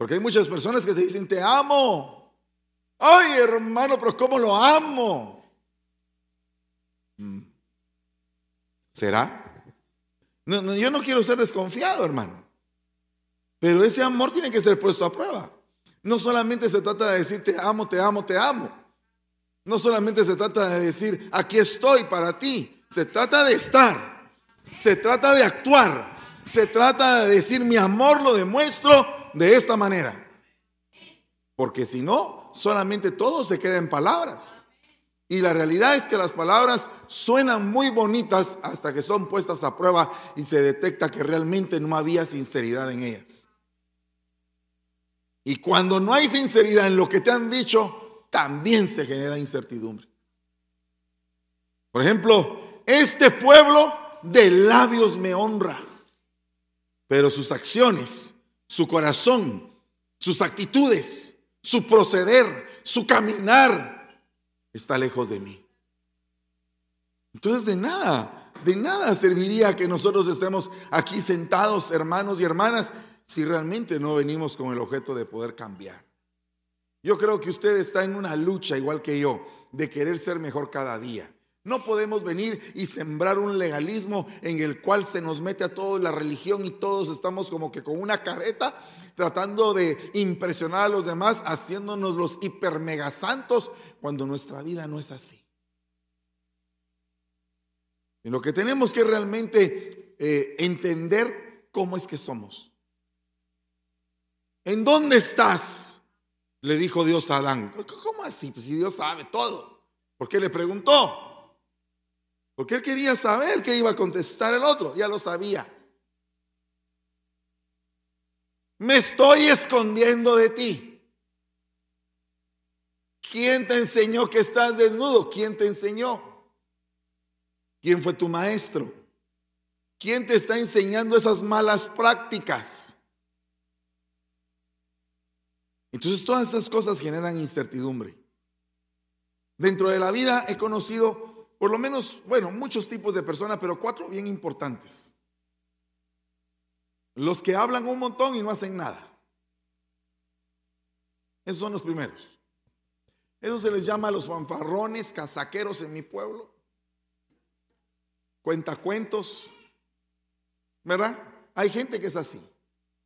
Porque hay muchas personas que te dicen, te amo. Ay, hermano, pero ¿cómo lo amo? Mm. ¿Será? yo no quiero ser desconfiado, hermano. Pero ese amor tiene que ser puesto a prueba. No solamente se trata de decir te amo, te amo, te amo. No solamente se trata de decir aquí estoy para ti. Se trata de estar. Se trata de actuar. Se trata de decir mi amor lo demuestro de esta manera. Porque si no, solamente todo se queda en palabras. Y la realidad es que las palabras suenan muy bonitas hasta que son puestas a prueba y se detecta que realmente no había sinceridad en ellas. Y cuando no hay sinceridad en lo que te han dicho, también se genera incertidumbre. Por ejemplo, este pueblo de labios me honra, pero sus acciones, su corazón, sus actitudes, su proceder, su caminar, está lejos de mí. Entonces de nada, de nada serviría que nosotros estemos aquí sentados, hermanos y hermanas, si realmente no venimos con el objeto de poder cambiar. Yo creo que usted está en una lucha, igual que yo, de querer ser mejor cada día. No podemos venir y sembrar un legalismo en el cual se nos mete a toda la religión y todos estamos como que con una careta tratando de impresionar a los demás, haciéndonos los hiper mega santos cuando nuestra vida no es así. Y lo que tenemos que realmente eh, entender cómo es que somos. ¿En dónde estás? Le dijo Dios a Adán. ¿Cómo así? Pues si Dios sabe todo. ¿Por qué le preguntó? Porque él quería saber qué iba a contestar el otro. Ya lo sabía. Me estoy escondiendo de ti. ¿Quién te enseñó que estás desnudo? ¿Quién te enseñó? ¿Quién fue tu maestro? ¿Quién te está enseñando esas malas prácticas? Entonces todas estas cosas generan incertidumbre. Dentro de la vida he conocido por lo menos, bueno, muchos tipos de personas, pero cuatro bien importantes. Los que hablan un montón y no hacen nada. Esos son los primeros. Eso se les llama los fanfarrones, casaqueros en mi pueblo. Cuentacuentos. ¿Verdad? Hay gente que es así.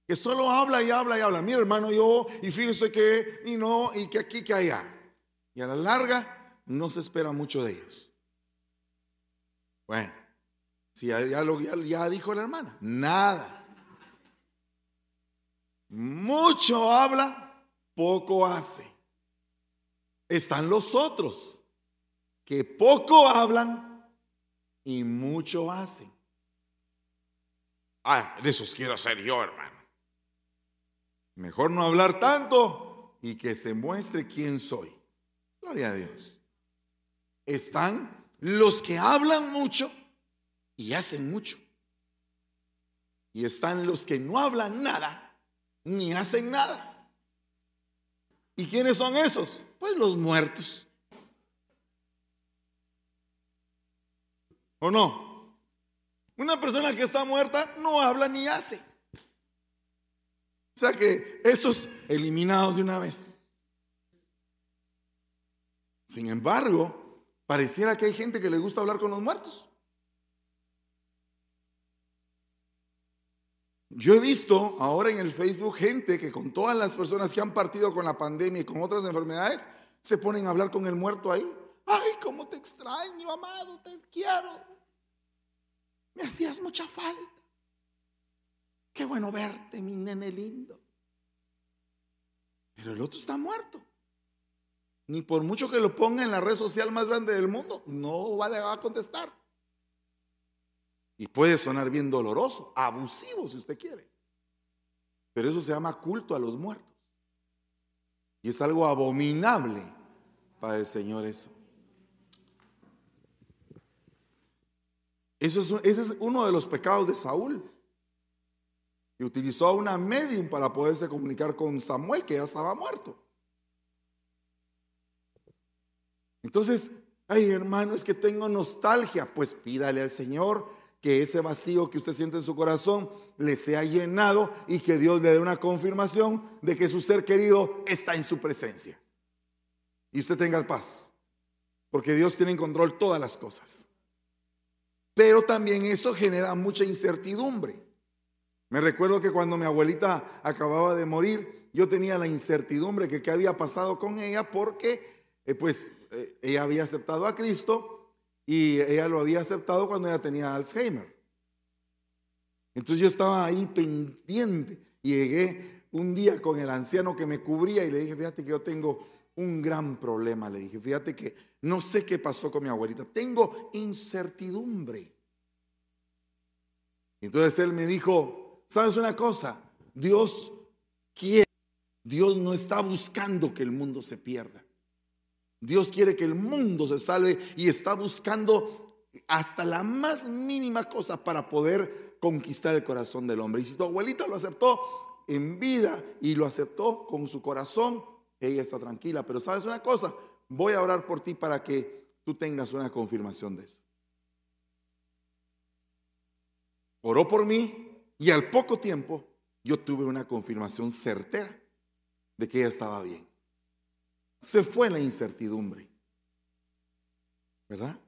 Que solo habla y habla y habla. Mi hermano, yo, y fíjese que, y no, y que aquí, que allá. Y a la larga no se espera mucho de ellos. Bueno, si ya, ya, ya dijo la hermana, nada. Mucho habla, poco hace están los otros que poco hablan y mucho hacen. Ah, de esos quiero ser yo, hermano. Mejor no hablar tanto y que se muestre quién soy. Gloria a Dios. Están los que hablan mucho y hacen mucho. Y están los que no hablan nada ni hacen nada. ¿Y quiénes son esos? Pues los muertos. ¿O no? Una persona que está muerta no habla ni hace. O sea que esos eliminados de una vez. Sin embargo, pareciera que hay gente que le gusta hablar con los muertos. Yo he visto ahora en el Facebook gente que con todas las personas que han partido con la pandemia y con otras enfermedades, se ponen a hablar con el muerto ahí. Ay, cómo te extraño, amado, te quiero. Me hacías mucha falta. Qué bueno verte, mi nene lindo. Pero el otro está muerto. Ni por mucho que lo ponga en la red social más grande del mundo, no va a contestar. Y puede sonar bien doloroso, abusivo si usted quiere. Pero eso se llama culto a los muertos. Y es algo abominable para el Señor eso. Eso es, ese es uno de los pecados de Saúl. Y utilizó a una medium para poderse comunicar con Samuel, que ya estaba muerto. Entonces, ay hermano, es que tengo nostalgia. Pues pídale al Señor que ese vacío que usted siente en su corazón le sea llenado y que Dios le dé una confirmación de que su ser querido está en su presencia. Y usted tenga paz, porque Dios tiene en control todas las cosas. Pero también eso genera mucha incertidumbre. Me recuerdo que cuando mi abuelita acababa de morir, yo tenía la incertidumbre que qué había pasado con ella porque eh, pues ella había aceptado a Cristo y ella lo había aceptado cuando ella tenía Alzheimer. Entonces yo estaba ahí pendiente y llegué un día con el anciano que me cubría y le dije, fíjate que yo tengo un gran problema, le dije, fíjate que no sé qué pasó con mi abuelita, tengo incertidumbre. Entonces él me dijo, ¿sabes una cosa? Dios quiere, Dios no está buscando que el mundo se pierda. Dios quiere que el mundo se salve y está buscando hasta la más mínima cosa para poder conquistar el corazón del hombre. Y si tu abuelita lo aceptó en vida y lo aceptó con su corazón, ella está tranquila. Pero sabes una cosa, voy a orar por ti para que tú tengas una confirmación de eso. Oró por mí y al poco tiempo yo tuve una confirmación certera de que ella estaba bien se fue la incertidumbre. ¿Verdad?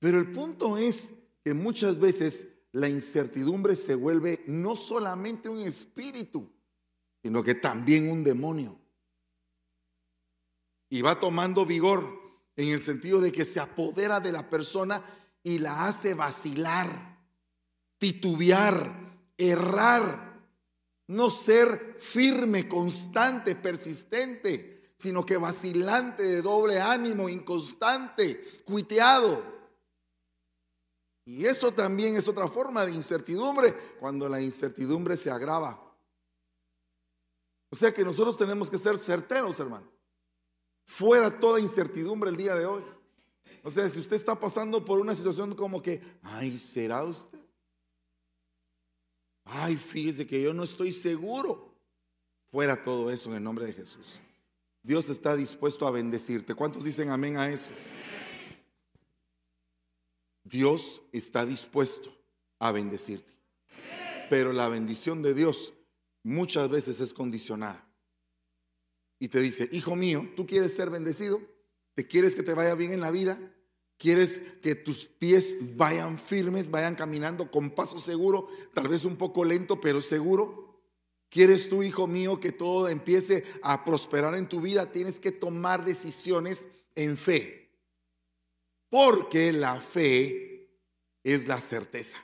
Pero el punto es que muchas veces la incertidumbre se vuelve no solamente un espíritu, sino que también un demonio. Y va tomando vigor en el sentido de que se apodera de la persona y la hace vacilar, titubear, errar, no ser firme, constante, persistente sino que vacilante, de doble ánimo, inconstante, cuiteado. Y eso también es otra forma de incertidumbre, cuando la incertidumbre se agrava. O sea que nosotros tenemos que ser certeros, hermano. Fuera toda incertidumbre el día de hoy. O sea, si usted está pasando por una situación como que, ay, ¿será usted? Ay, fíjese que yo no estoy seguro. Fuera todo eso en el nombre de Jesús. Dios está dispuesto a bendecirte. ¿Cuántos dicen amén a eso? Dios está dispuesto a bendecirte. Pero la bendición de Dios muchas veces es condicionada. Y te dice, hijo mío, ¿tú quieres ser bendecido? ¿Te quieres que te vaya bien en la vida? ¿Quieres que tus pies vayan firmes, vayan caminando con paso seguro, tal vez un poco lento, pero seguro? ¿Quieres tú, hijo mío, que todo empiece a prosperar en tu vida? Tienes que tomar decisiones en fe. Porque la fe es la certeza.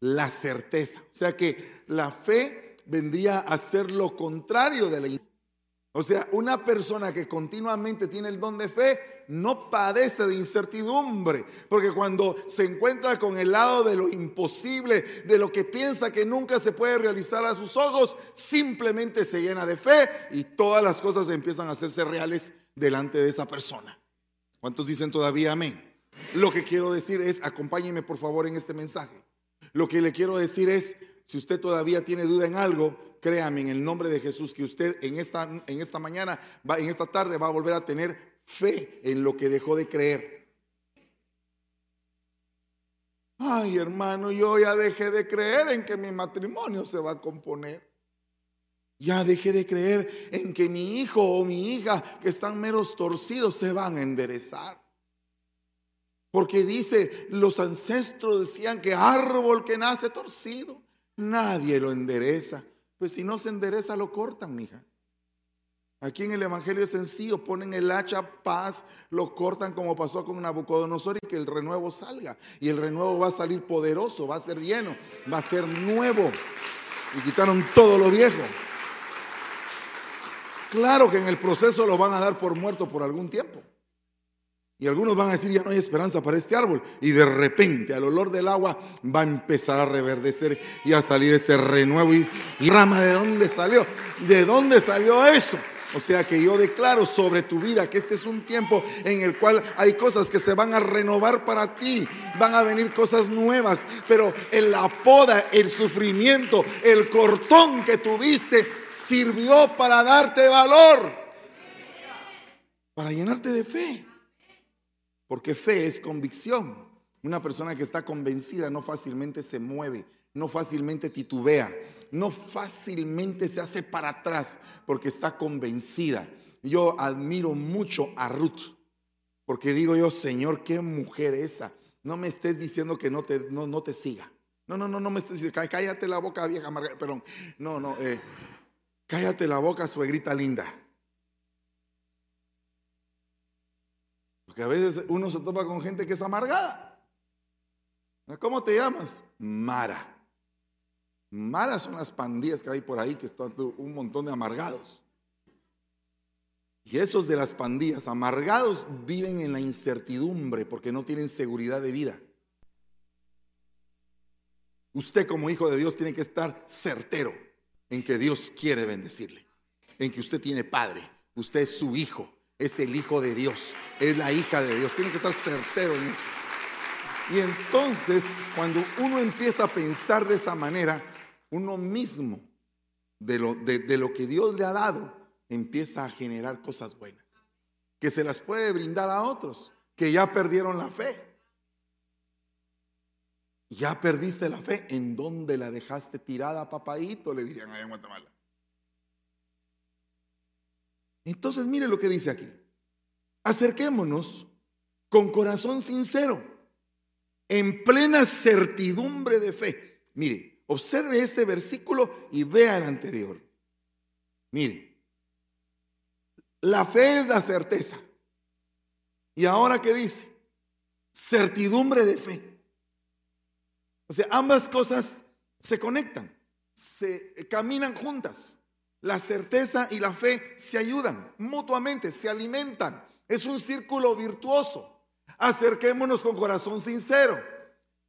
La certeza. O sea que la fe vendría a ser lo contrario de la o sea, una persona que continuamente tiene el don de fe no padece de incertidumbre, porque cuando se encuentra con el lado de lo imposible, de lo que piensa que nunca se puede realizar a sus ojos, simplemente se llena de fe y todas las cosas empiezan a hacerse reales delante de esa persona. ¿Cuántos dicen todavía amén? Lo que quiero decir es, acompáñeme por favor en este mensaje. Lo que le quiero decir es, si usted todavía tiene duda en algo, créame en el nombre de Jesús que usted en esta, en esta mañana, en esta tarde va a volver a tener fe en lo que dejó de creer. Ay, hermano, yo ya dejé de creer en que mi matrimonio se va a componer. Ya dejé de creer en que mi hijo o mi hija que están meros torcidos se van a enderezar. Porque dice, los ancestros decían que árbol que nace torcido, nadie lo endereza. Pues si no se endereza, lo cortan, mija. Aquí en el Evangelio es sencillo, ponen el hacha paz, lo cortan como pasó con Nabucodonosor y que el renuevo salga. Y el renuevo va a salir poderoso, va a ser lleno, va a ser nuevo. Y quitaron todo lo viejo. Claro que en el proceso lo van a dar por muerto por algún tiempo. Y algunos van a decir, ya no hay esperanza para este árbol. Y de repente, al olor del agua, va a empezar a reverdecer y a salir ese renuevo. Y, rama, ¿de dónde salió? ¿De dónde salió eso? O sea que yo declaro sobre tu vida que este es un tiempo en el cual hay cosas que se van a renovar para ti, van a venir cosas nuevas, pero en la el sufrimiento, el cortón que tuviste sirvió para darte valor, para llenarte de fe. Porque fe es convicción. Una persona que está convencida no fácilmente se mueve, no fácilmente titubea, no fácilmente se hace para atrás porque está convencida. Yo admiro mucho a Ruth, porque digo yo, Señor, qué mujer esa. No me estés diciendo que no te, no, no te siga. No, no, no, no me estés diciendo, cállate la boca, vieja amargada. Perdón, no, no, eh, cállate la boca, suegrita linda. Porque a veces uno se topa con gente que es amargada. ¿Cómo te llamas? Mara. Mara son las pandillas que hay por ahí, que están un montón de amargados. Y esos de las pandillas amargados viven en la incertidumbre porque no tienen seguridad de vida. Usted como hijo de Dios tiene que estar certero en que Dios quiere bendecirle, en que usted tiene padre, usted es su hijo, es el hijo de Dios, es la hija de Dios, tiene que estar certero en eso. Y entonces, cuando uno empieza a pensar de esa manera, uno mismo, de lo, de, lo que Dios le ha dado, empieza a generar cosas buenas, que se las puede brindar a otros, que ya perdieron la fe. Ya perdiste la fe, ¿en dónde la dejaste tirada, papadito? Le dirían allá en Guatemala. Entonces, mire lo que dice aquí. Acerquémonos con corazón sincero, en plena certidumbre de fe. Mire, observe este versículo y vea el anterior. Mire, la fe es la certeza. ¿Y ahora qué dice? Certidumbre de fe. O sea, ambas cosas se conectan, se caminan juntas. La certeza y la fe se ayudan mutuamente, se alimentan. Es un círculo virtuoso. Acerquémonos con corazón sincero.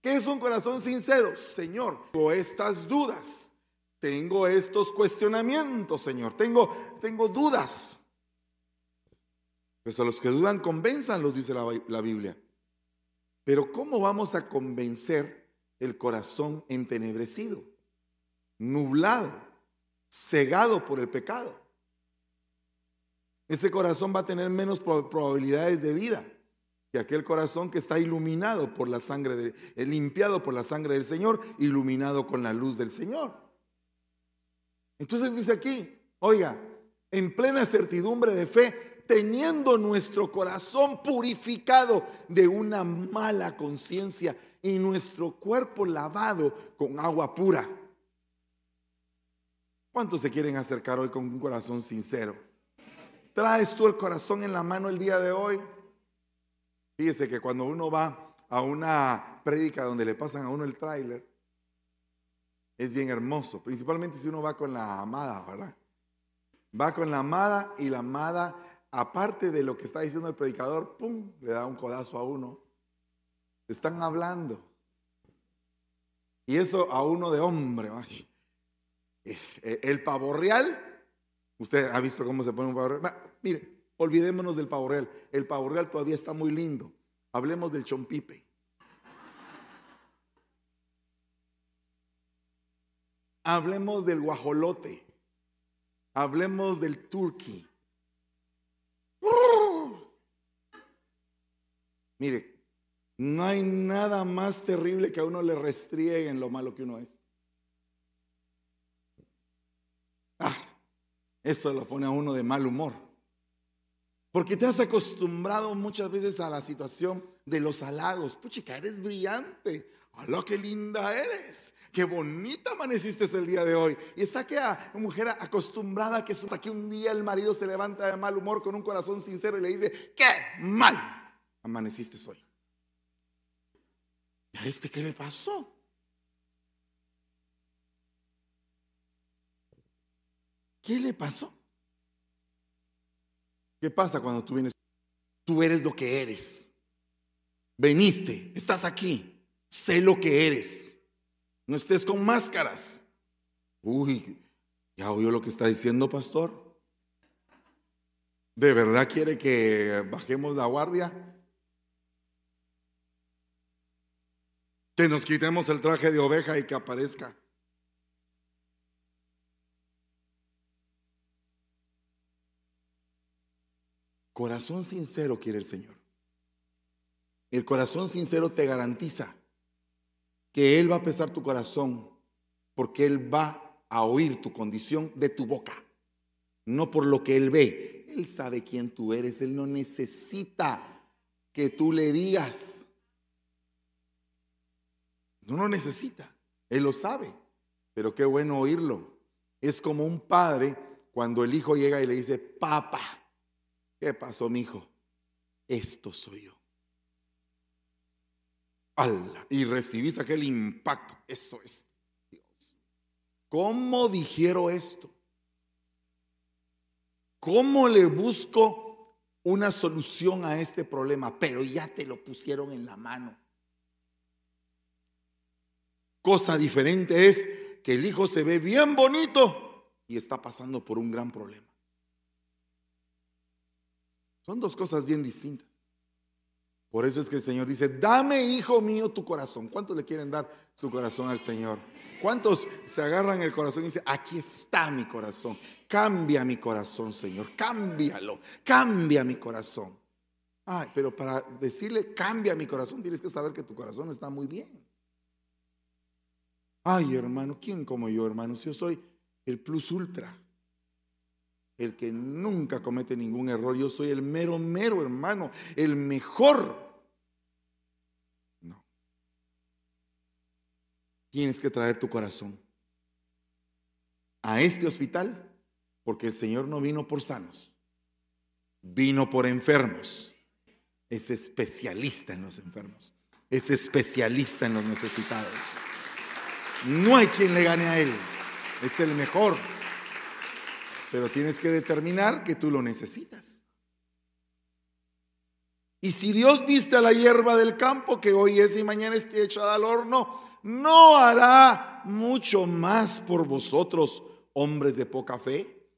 ¿Qué es un corazón sincero? Señor, tengo estas dudas, tengo estos cuestionamientos, Señor, tengo, tengo dudas. Pues a los que dudan, convenzanlos, dice la, la Biblia. Pero ¿cómo vamos a convencer el corazón entenebrecido, nublado, cegado por el pecado? Ese corazón va a tener menos probabilidades de vida que aquel corazón que está iluminado por la sangre, de, eh, limpiado por la sangre del Señor, iluminado con la luz del Señor. Entonces dice aquí, oiga, en plena certidumbre de fe, teniendo nuestro corazón purificado de una mala conciencia y nuestro cuerpo lavado con agua pura. ¿Cuántos se quieren acercar hoy con un corazón sincero? ¿Traes tú el corazón en la mano el día de hoy? Fíjese que cuando uno va a una prédica donde le pasan a uno el tráiler, es bien hermoso, principalmente si uno va con la amada, ¿verdad? Va con la amada y la amada, aparte de lo que está diciendo el predicador, ¡pum!, le da un codazo a uno. Están hablando. Y eso a uno de hombre. Eh, eh, el pavo real, usted ha visto cómo se pone un pavo real. Mire, Olvidémonos del pavo real. El pavo real todavía está muy lindo. Hablemos del chompipe. Hablemos del guajolote. Hablemos del turkey. Mire, no hay nada más terrible que a uno le restrieguen lo malo que uno es. Ah, eso lo pone a uno de mal humor. Porque te has acostumbrado muchas veces a la situación de los halagos. Puchica, eres brillante. ¡Hola, qué linda eres! ¡Qué bonita amaneciste el día de hoy! Y está que a una mujer acostumbrada que, que un día el marido se levanta de mal humor con un corazón sincero y le dice, ¡qué mal amaneciste hoy! ¿Y a este qué le pasó? ¿Qué le pasó? ¿Qué pasa cuando tú vienes? Tú eres lo que eres. Veniste, estás aquí. Sé lo que eres. No estés con máscaras. Uy, ya oyó lo que está diciendo, pastor. ¿De verdad quiere que bajemos la guardia? Que nos quitemos el traje de oveja y que aparezca Corazón sincero quiere el Señor. El corazón sincero te garantiza que Él va a pesar tu corazón porque Él va a oír tu condición de tu boca, no por lo que Él ve. Él sabe quién tú eres, Él no necesita que tú le digas. No lo necesita, Él lo sabe, pero qué bueno oírlo. Es como un padre cuando el hijo llega y le dice, papá, ¿qué pasó, mi hijo? Esto soy yo. Y recibís aquel impacto. Eso es Dios. ¿Cómo dijeron esto? ¿Cómo le busco una solución a este problema? Pero ya te lo pusieron en la mano. Cosa diferente es que el hijo se ve bien bonito y está pasando por un gran problema. Son dos cosas bien distintas. Por eso es que el Señor dice, dame, hijo mío, tu corazón. ¿Cuántos le quieren dar su corazón al Señor? ¿Cuántos se agarran el corazón y dicen, aquí está mi corazón? Cambia mi corazón, Señor. Cámbialo. Cambia mi corazón. Ay, pero para decirle, cambia mi corazón, tienes que saber que tu corazón está muy bien. Ay, hermano, ¿quién como yo, hermano? Si yo soy el plus ultra el que nunca comete ningún error. Yo soy el mero, mero hermano, el mejor. No. Tienes que traer tu corazón a este hospital porque el Señor no vino por sanos, vino por enfermos. Es especialista en los enfermos, es especialista en los necesitados. No hay quien le gane a Él, es el mejor. Pero tienes que determinar que tú lo necesitas. Y si Dios viste a la hierba del campo que hoy es y mañana esté echada al horno, no hará mucho más por vosotros, hombres de poca fe.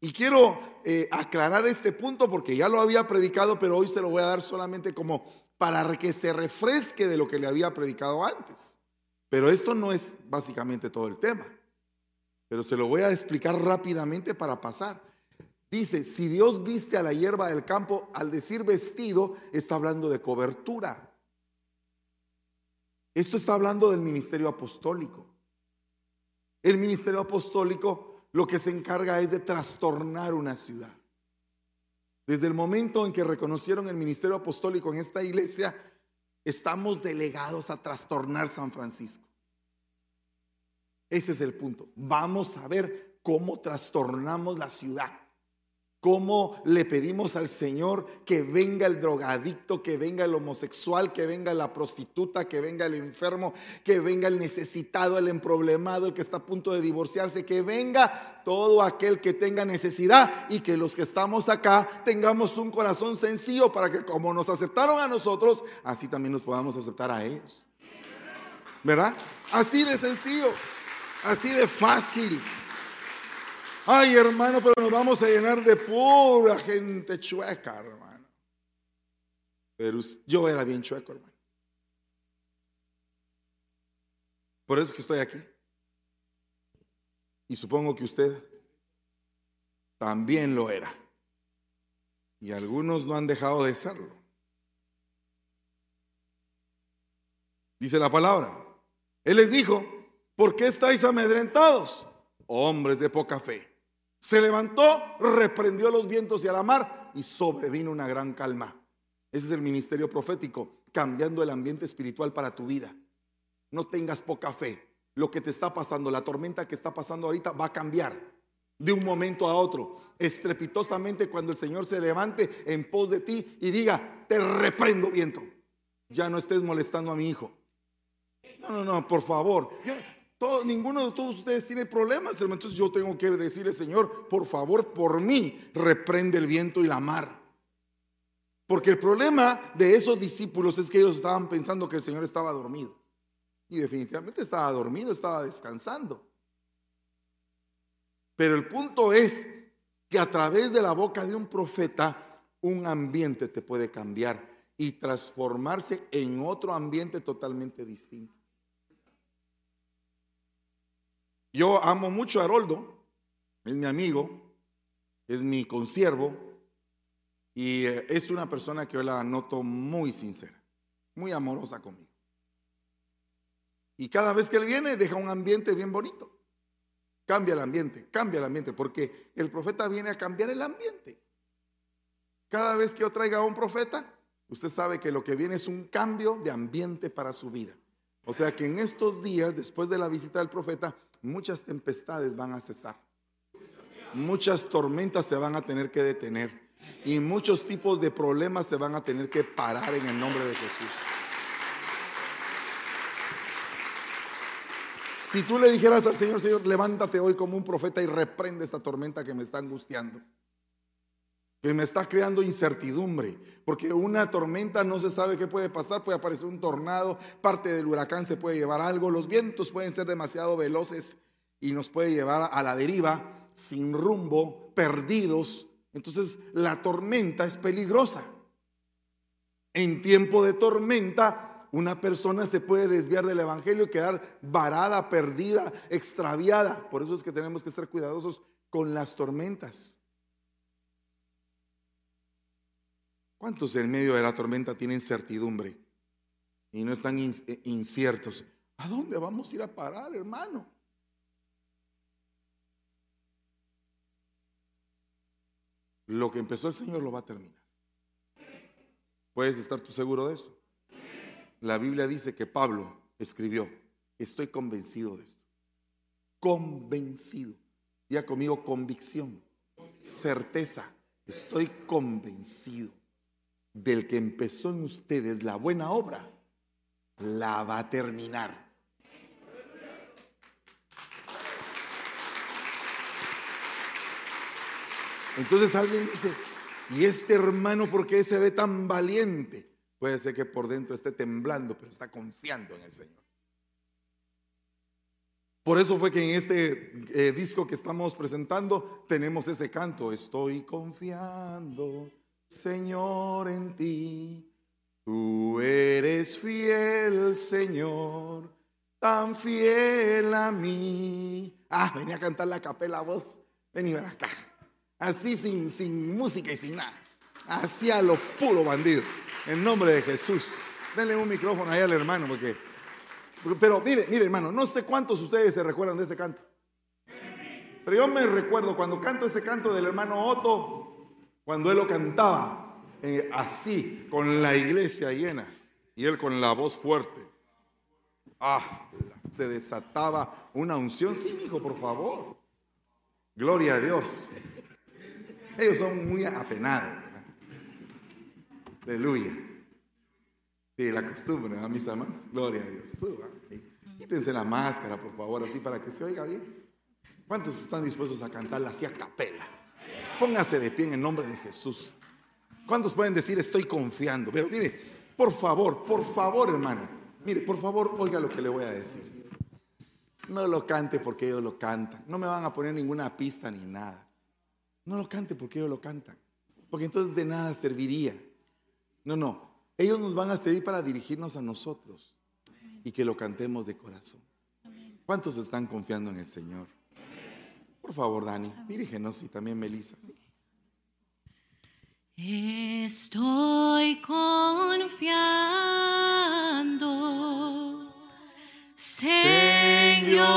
Y quiero eh, aclarar este punto porque ya lo había predicado, pero hoy se lo voy a dar solamente como para que se refresque de lo que le había predicado antes. Pero esto no es básicamente todo el tema pero se lo voy a explicar rápidamente para pasar. Dice, si Dios viste a la hierba del campo, al decir vestido, está hablando de cobertura. Esto está hablando del ministerio apostólico. El ministerio apostólico lo que se encarga es de trastornar una ciudad. Desde el momento en que reconocieron el ministerio apostólico en esta iglesia, estamos delegados a trastornar San Francisco. Ese es el punto. Vamos a ver cómo trastornamos la ciudad. Cómo le pedimos al Señor que venga el drogadicto, que venga el homosexual, que venga la prostituta, que venga el enfermo, que venga el necesitado, el emproblemado, el que está a punto de divorciarse, que venga todo aquel que tenga necesidad y que los que estamos acá tengamos un corazón sencillo para que como nos aceptaron a nosotros, así también nos podamos aceptar a ellos. ¿Verdad? Así de sencillo. Así de fácil. Ay, hermano, pero nos vamos a llenar de pura gente chueca, hermano. Pero yo era bien chueco, hermano. Por eso es que estoy aquí. Y supongo que usted también lo era. Y algunos no han dejado de serlo. Dice la palabra. Él les dijo, ¿Por qué estáis amedrentados? Hombres de poca fe. Se levantó, reprendió los vientos y a la mar y sobrevino una gran calma. Ese es el ministerio profético, cambiando el ambiente espiritual para tu vida. No tengas poca fe. Lo que te está pasando, la tormenta que está pasando ahorita va a cambiar de un momento a otro. Estrepitosamente cuando el Señor se levante en pos de ti y diga, te reprendo viento. Ya no estés molestando a mi hijo. No, no, no, por favor ninguno de todos ustedes tiene problemas, Entonces yo tengo que decirle, Señor, por favor, por mí, reprende el viento y la mar. Porque el problema de esos discípulos es que ellos estaban pensando que el Señor estaba dormido. Y definitivamente estaba dormido, estaba descansando. Pero el punto es que a través de la boca de un profeta, un ambiente te puede cambiar y transformarse en otro ambiente totalmente distinto. Yo amo mucho a Haroldo, es mi amigo, es mi consiervo y eh, es una persona que yo la noto muy sincera. muy amorosa conmigo. Y cada vez que él viene, deja un ambiente bien bonito. Cambia el ambiente, cambia el ambiente, porque el profeta viene a cambiar el ambiente. Cada vez que yo traiga a un profeta, usted sabe que lo que viene es un cambio de ambiente para su vida. O sea que en estos días, después de la visita del profeta, muchas tempestades van a cesar. Muchas tormentas se van a tener que detener. Y muchos tipos de problemas se van a tener que parar en el nombre de Jesús. Si tú le dijeras al Señor, Señor, levántate hoy como un profeta y reprende esta tormenta que me está angustiando, que me está creando incertidumbre, porque una tormenta no se sabe qué puede pasar, puede aparecer un tornado, parte del huracán se puede llevar algo, los vientos pueden ser demasiado veloces y nos puede llevar a la deriva, sin rumbo, perdidos. Entonces la tormenta es peligrosa. En tiempo de tormenta una persona se puede desviar del Evangelio y quedar varada, perdida, extraviada. Por eso es que tenemos que ser cuidadosos con las tormentas. ¿Cuántos en medio de la tormenta tienen certidumbre y no están eh, inciertos? ¿A dónde vamos a ir a parar, hermano? Lo que empezó el Señor lo va a terminar. ¿Puedes estar tú seguro de eso? la Biblia dice que Pablo escribió, estoy convencido de esto. Convencido. Ya conmigo convicción, certeza. Estoy convencido del que empezó en ustedes la buena obra, la va a terminar. Entonces alguien dice, ¿y este hermano por qué se ve tan valiente? Puede ser que por dentro esté temblando, pero está confiando en el Señor. Por eso fue que en este eh, disco que estamos presentando tenemos ese canto, estoy confiando, Señor, en ti. Tú eres fiel, Señor, tan fiel a mí. Ah, venía a cantar la capela voz. Vení, ven acá. Así sin, sin música y sin nada. Así a lo puro bandido. En nombre de Jesús. Denle un micrófono ahí al hermano, porque. Pero mire, mire, hermano, no sé cuántos ustedes se recuerdan de ese canto. Pero yo me recuerdo cuando canto ese canto del hermano Otto, cuando él lo cantaba eh, así, con la iglesia llena, y él con la voz fuerte. Ah, se desataba una unción. Sí, hijo, por favor. Gloria a Dios. Ellos son muy apenados. Aleluya. Sí, la costumbre, a mis hermanos. Gloria a Dios. Suba. Quítense la máscara, por favor, así para que se oiga bien. ¿Cuántos están dispuestos a cantarla así a capela? Póngase de pie en el nombre de Jesús. ¿Cuántos pueden decir estoy confiando? Pero mire, por favor, por favor, hermano. Mire, por favor, oiga lo que le voy a decir. No lo cante porque ellos lo cantan. No me van a poner ninguna pista ni nada. No lo cante porque ellos lo cantan. Porque entonces de nada serviría. No, no. Ellos nos van a servir para dirigirnos a nosotros y que lo cantemos de corazón. ¿Cuántos están confiando en el Señor? Por favor, Dani, dirígenos y también Melissa. Estoy confiando, Señor.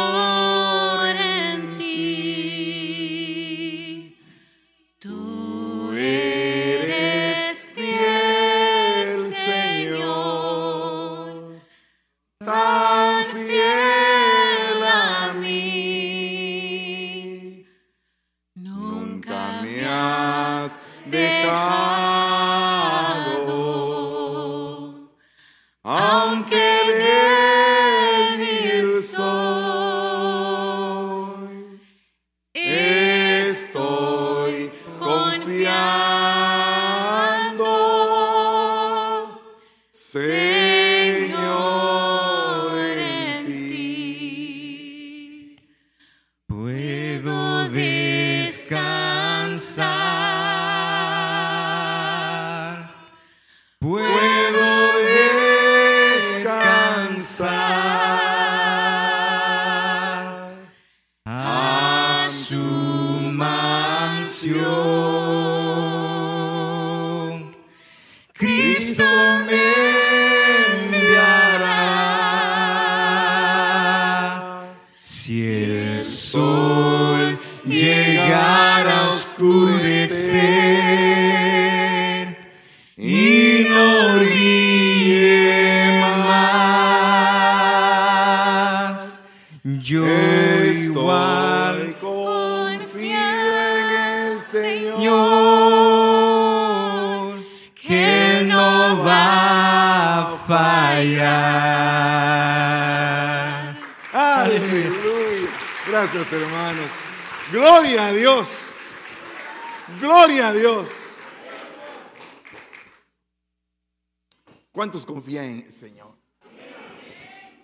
Señor?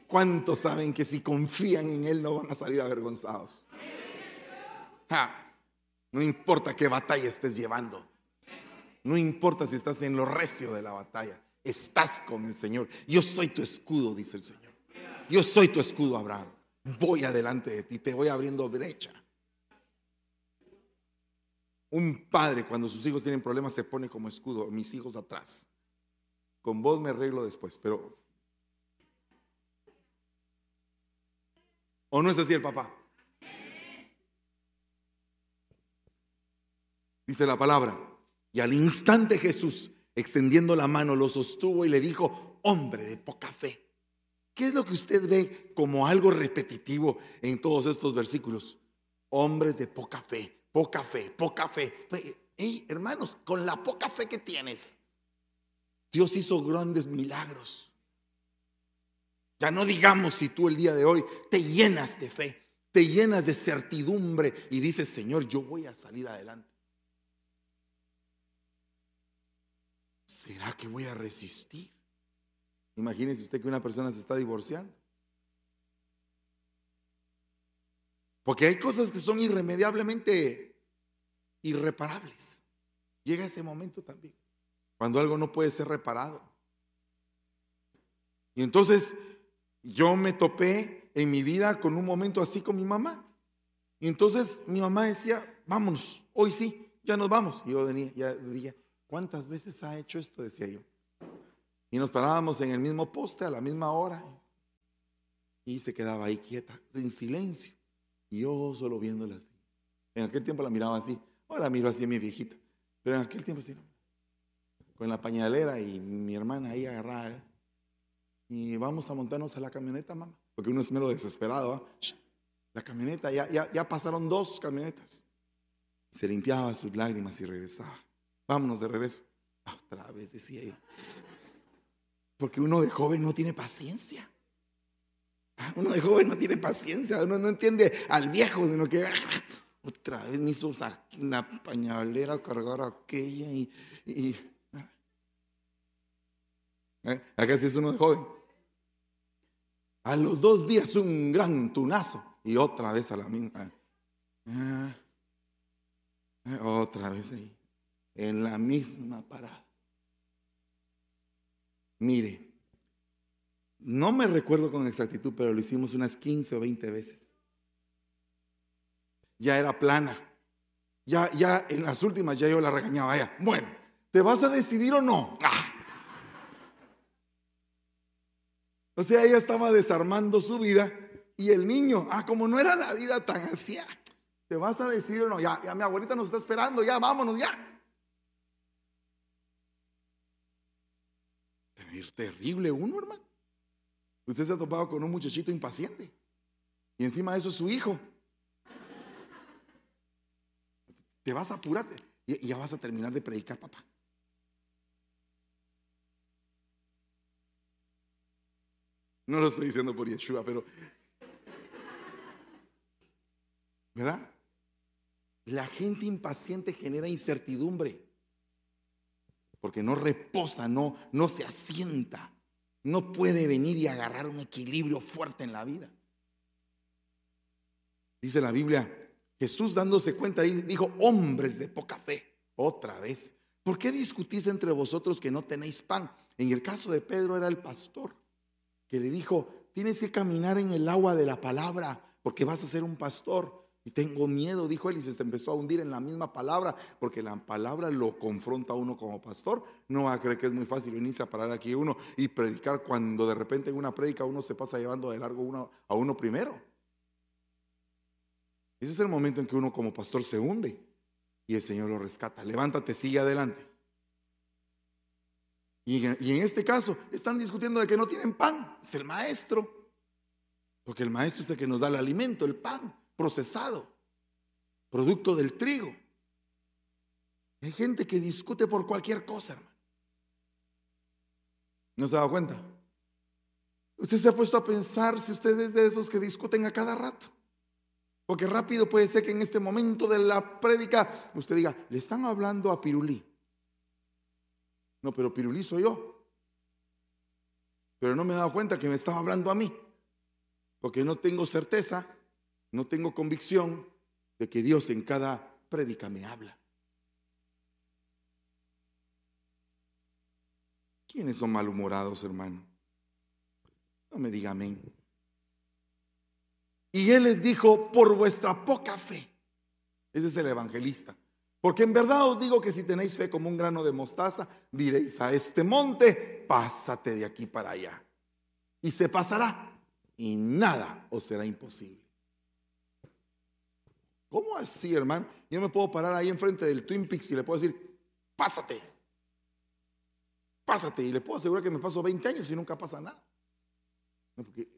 ¿Cuántos saben que si confían en Él no van a salir avergonzados? No importa qué batalla estés llevando. No importa si estás en lo recio de la batalla. Estás con el Señor. Yo soy tu escudo, dice el Señor. Yo soy tu escudo, Abraham. Voy adelante de ti, te voy abriendo brecha. Un padre cuando sus hijos tienen problemas se pone como escudo, mis hijos atrás. Con vos me arreglo después, pero... ¿O no es así el papá? Dice la palabra. Y al instante Jesús, extendiendo la mano, lo sostuvo y le dijo, hombre de poca fe. ¿Qué es lo que usted ve como algo repetitivo en todos estos versículos? Hombres de poca fe, poca fe, poca fe. Hey, hermanos, con la poca fe que tienes, Dios hizo grandes milagros. Ya no digamos si tú el día de hoy te llenas de fe, te llenas de certidumbre y dices, Señor, yo voy a salir adelante. ¿Será que voy a resistir? Imagínese usted que una persona se está divorciando. Porque hay cosas que son irremediablemente irreparables. Llega ese momento también, cuando algo no puede ser reparado. Y entonces yo me topé en mi vida con un momento así con mi mamá. Y entonces mi mamá decía, vámonos, hoy sí, ya nos vamos. Y yo venía, ya dije, ¿cuántas veces ha hecho esto? Decía yo. Y nos parábamos en el mismo poste a la misma hora. Y se quedaba ahí quieta, en silencio. Y yo solo viéndola así. En aquel tiempo la miraba así. Ahora miro así a mi viejita. Pero en aquel tiempo sí. Con la pañalera y mi hermana ahí agarrada. Y vamos a montarnos a la camioneta, mamá. Porque uno es mero desesperado. ¿ah? La camioneta, ya, ya, ya pasaron dos camionetas. Se limpiaba sus lágrimas y regresaba. Vámonos de regreso. Otra vez decía ella. Porque uno de joven no tiene paciencia. Uno de joven no tiene paciencia, uno no entiende al viejo, sino que otra vez me hizo una pañalera cargar aquella y ¿Eh? Acá sí es uno de joven. A los dos días un gran tunazo y otra vez a la misma. Ah, otra vez ahí, en la misma parada. Mire, no me recuerdo con exactitud, pero lo hicimos unas 15 o 20 veces. Ya era plana. Ya, ya en las últimas ya yo la regañaba ya. Bueno, ¿te vas a decidir o no? ¡Ah! O sea, ella estaba desarmando su vida y el niño, ah, como no era la vida tan así, ah, ¿te vas a decidir o no? Ya, ya mi abuelita nos está esperando, ya, vámonos, ya. Terrible uno, hermano. Usted se ha topado con un muchachito impaciente. Y encima de eso es su hijo. Te vas a apurarte. Y ya vas a terminar de predicar, papá. No lo estoy diciendo por Yeshua, pero... ¿Verdad? La gente impaciente genera incertidumbre. Porque no reposa, no, no se asienta. No puede venir y agarrar un equilibrio fuerte en la vida. Dice la Biblia, Jesús dándose cuenta dijo, hombres de poca fe, otra vez. ¿Por qué discutís entre vosotros que no tenéis pan? En el caso de Pedro era el pastor que le dijo, tienes que caminar en el agua de la palabra porque vas a ser un pastor. Y tengo miedo, dijo él, y se empezó a hundir en la misma palabra, porque la palabra lo confronta a uno como pastor. No va a creer que es muy fácil venirse a parar aquí uno y predicar cuando de repente en una prédica uno se pasa llevando de largo uno, a uno primero. Ese es el momento en que uno como pastor se hunde y el Señor lo rescata. Levántate, sigue adelante. Y en, este caso están discutiendo de que no tienen pan. Es el maestro. Porque el maestro es el que nos da el alimento, el pan procesado, producto del trigo. Hay gente que discute por cualquier cosa, hermano. ¿No se ha dado cuenta? Usted se ha puesto a pensar si usted es de esos que discuten a cada rato. Porque rápido puede ser que en este momento de la prédica usted diga, le están hablando a Pirulí. No, pero Pirulí soy yo. Pero no me he dado cuenta que me estaba hablando a mí. Porque no tengo certeza, no tengo convicción de que Dios en cada prédica me habla. ¿Quiénes son malhumorados, hermano? No me diga amén. Y él les dijo, por vuestra poca fe. Ese es el evangelista. Porque en verdad os digo que si tenéis fe como un grano de mostaza, diréis a este monte, pásate de aquí para allá. Y se pasará. Y nada os será imposible. ¿Cómo así, hermano? Yo me puedo parar ahí enfrente del Twin Peaks y le puedo decir, pásate. Pásate. Y le puedo asegurar que me paso 20 años y nunca pasa nada. Porque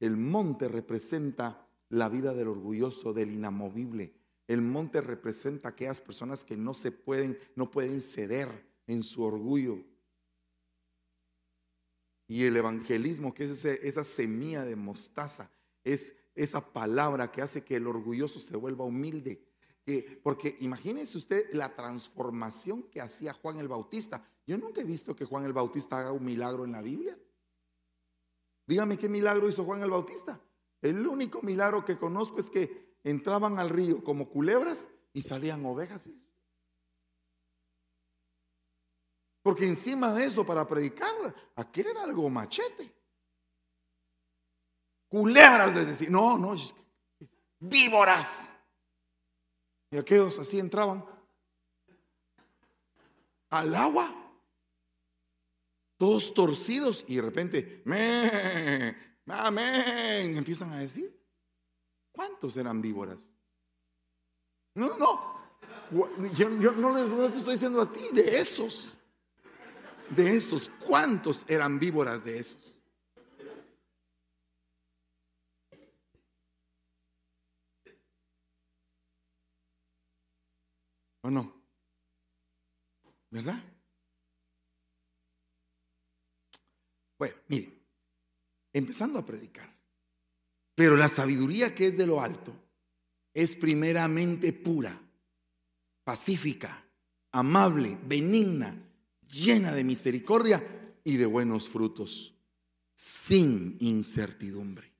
el monte representa la vida del orgulloso, del inamovible. El monte representa aquellas personas que no se pueden, no pueden ceder en su orgullo. Y el evangelismo, que es esa semilla de mostaza, es esa palabra que hace que el orgulloso se vuelva humilde. Que- porque imagínese usted la transformación que hacía Juan el Bautista. Yo nunca he visto que Juan el Bautista haga un milagro en la Biblia. Dígame qué milagro hizo Juan el Bautista. El único milagro que conozco es que entraban al río como culebras y salían ovejas. Porque encima de eso, para predicar, aquel era algo machete. Culebras les decía, no, no, víboras. Y aquellos así entraban al agua, todos torcidos, y de repente, amén, empiezan a decir. ¿Cuántos eran víboras? No, no, no. Yo, no les no te estoy diciendo a ti, de esos. De esos, ¿cuántos eran víboras de esos? ¿O no? ¿Verdad? Bueno, miren, empezando a predicar. Pero la sabiduría que es de lo alto es primeramente pura, pacífica, amable, benigna, llena de misericordia y de buenos frutos, sin incertidumbre.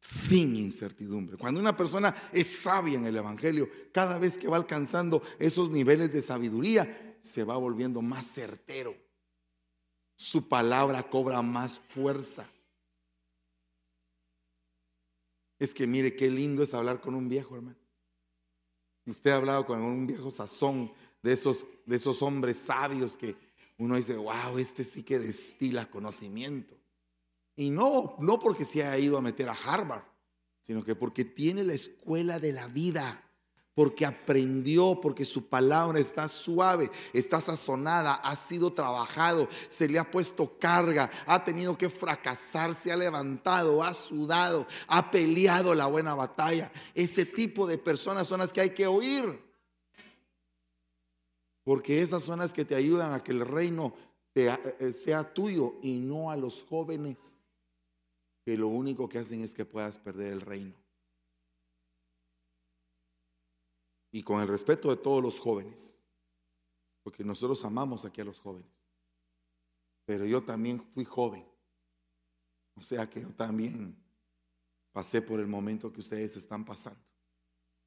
Sin incertidumbre. Cuando una persona es sabia en el Evangelio, cada vez que va alcanzando esos niveles de sabiduría, se va volviendo más certero. Su palabra cobra más fuerza. Es que mire qué lindo es hablar con un viejo, hermano. Usted ha hablado con un viejo sazón de esos, de esos hombres sabios que uno dice, wow, este sí que destila conocimiento. Y no, no porque se haya ido a meter a Harvard, sino que porque tiene la escuela de la vida, porque aprendió, porque su palabra está suave, está sazonada, ha sido trabajado, se le ha puesto carga, ha tenido que fracasar, se ha levantado, ha sudado, ha peleado la buena batalla. Ese tipo de personas son las que hay que oír. Porque esas son las que te ayudan a que el reino eh, sea tuyo y no a los jóvenes que lo único que hacen es que puedas perder el reino. Y con el respeto de todos los jóvenes, porque nosotros amamos aquí a los jóvenes, pero yo también fui joven, o sea que yo también pasé por el momento que ustedes están pasando,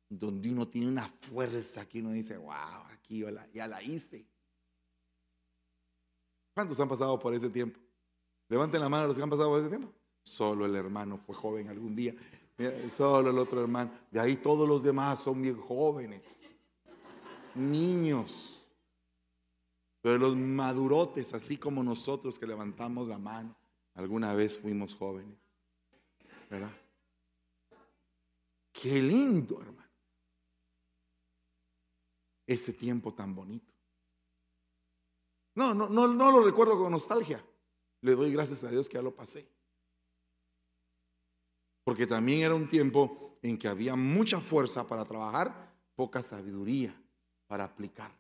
donde uno tiene una fuerza que uno dice, wow, aquí ya la hice. ¿Cuántos han pasado por ese tiempo? Levanten la mano los que han pasado por ese tiempo. Solo el hermano fue joven algún día. Solo el otro hermano. De ahí todos los demás son bien jóvenes. Niños. Pero los madurotes, así como nosotros que levantamos la mano, alguna vez fuimos jóvenes. ¿Verdad? Qué lindo, hermano. Ese tiempo tan bonito. No, no, no, no lo recuerdo con nostalgia. Le doy gracias a Dios que ya lo pasé. Porque también era un tiempo en que había mucha fuerza para trabajar, poca sabiduría para aplicar.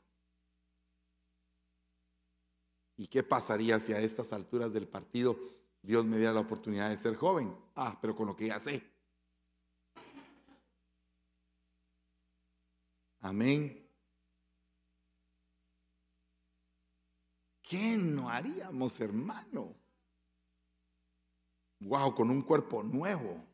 ¿Y qué pasaría si a estas alturas del partido Dios me diera la oportunidad de ser joven? Ah, pero con lo que ya sé. Amén. ¿Qué no haríamos, hermano? Wow, con un cuerpo nuevo.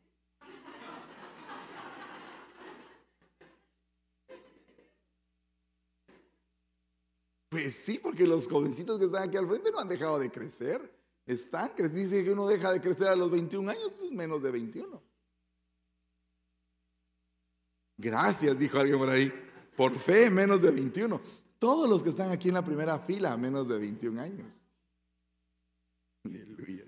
Pues sí, porque los jovencitos que están aquí al frente no han dejado de crecer. Están, dice que uno deja de crecer a los 21 años, es menos de 21. Gracias, dijo alguien por ahí. Por fe, menos de 21. Todos los que están aquí en la primera fila, menos de 21 años. Aleluya.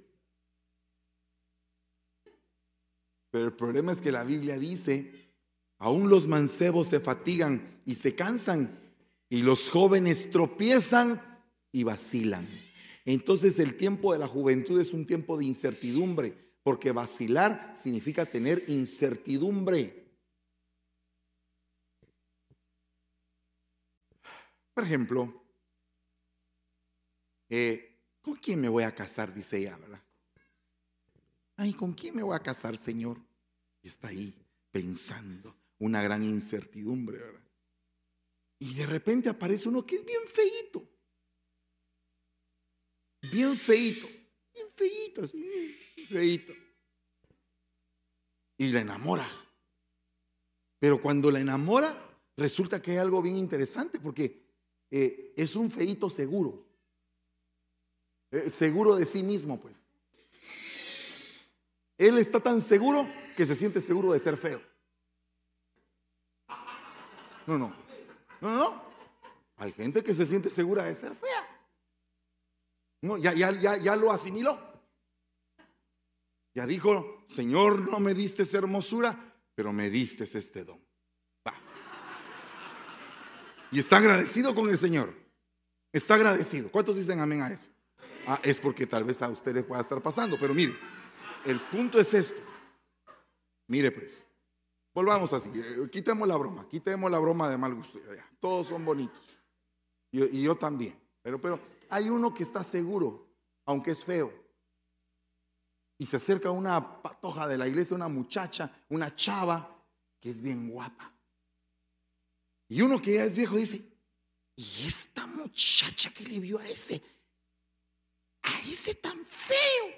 Pero el problema es que la Biblia dice, aún los mancebos se fatigan y se cansan, y los jóvenes tropiezan y vacilan. Entonces el tiempo de la juventud es un tiempo de incertidumbre, porque vacilar significa tener incertidumbre. Por ejemplo, eh, ¿con quién me voy a casar? Dice ella, ¿verdad? Ay, ¿con quién me voy a casar, Señor? Y está ahí pensando, una gran incertidumbre, ¿verdad? Y de repente aparece uno que es bien feito. Bien feito. Bien feito, así, feito. Y la enamora. Pero cuando la enamora, resulta que hay algo bien interesante porque eh, es un feito seguro. Eh, seguro de sí mismo, pues. Él está tan seguro que se siente seguro de ser feo. No, no. No, no. Hay gente que se siente segura de ser fea. No, ya, ya, ya, ya lo asimiló. Ya dijo, Señor, no me diste esa hermosura, pero me diste este don. Va. Y está agradecido con el Señor. Está agradecido. ¿Cuántos dicen amén a eso? Ah, es porque tal vez a ustedes pueda estar pasando, pero mire, el punto es esto. Mire pues, volvamos así, eh, quitemos la broma, quitemos la broma de mal gusto. Todos son bonitos. Y, yo también. Pero, pero hay uno que está seguro, aunque es feo. Y se acerca una patoja de la iglesia, una muchacha, una chava, que es bien guapa. Y uno que ya es viejo dice, ¿y esta muchacha que le vio a ese? A ese tan feo.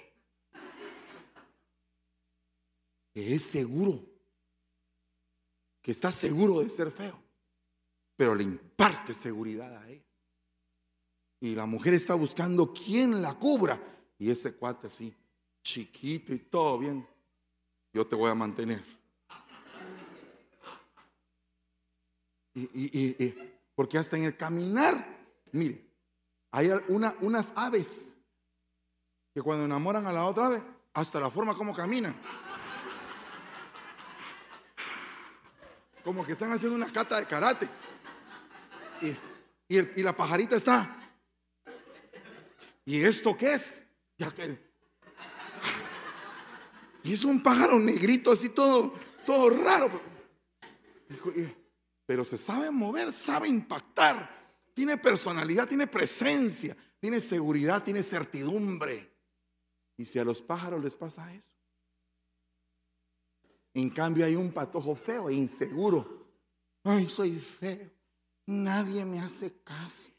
Que es seguro, que está seguro de ser feo, pero le imparte seguridad a él. Y la mujer está buscando quién la cubra. Y ese cuate así, chiquito y todo bien, yo te voy a mantener. Y, y- y- porque hasta en el caminar, mire, hay una, unas aves que cuando enamoran a la otra ave, hasta la forma como caminan. Como que están haciendo una cata de karate. Y, y la pajarita está. ¿Y esto qué es? Y aquel. Y es un pájaro negrito así todo, todo raro. Pero se sabe mover, sabe impactar. Tiene personalidad, tiene presencia, tiene seguridad, tiene certidumbre. Y si a los pájaros les pasa eso. En cambio hay un patojo feo e inseguro. Ay, soy feo. Nadie me hace caso.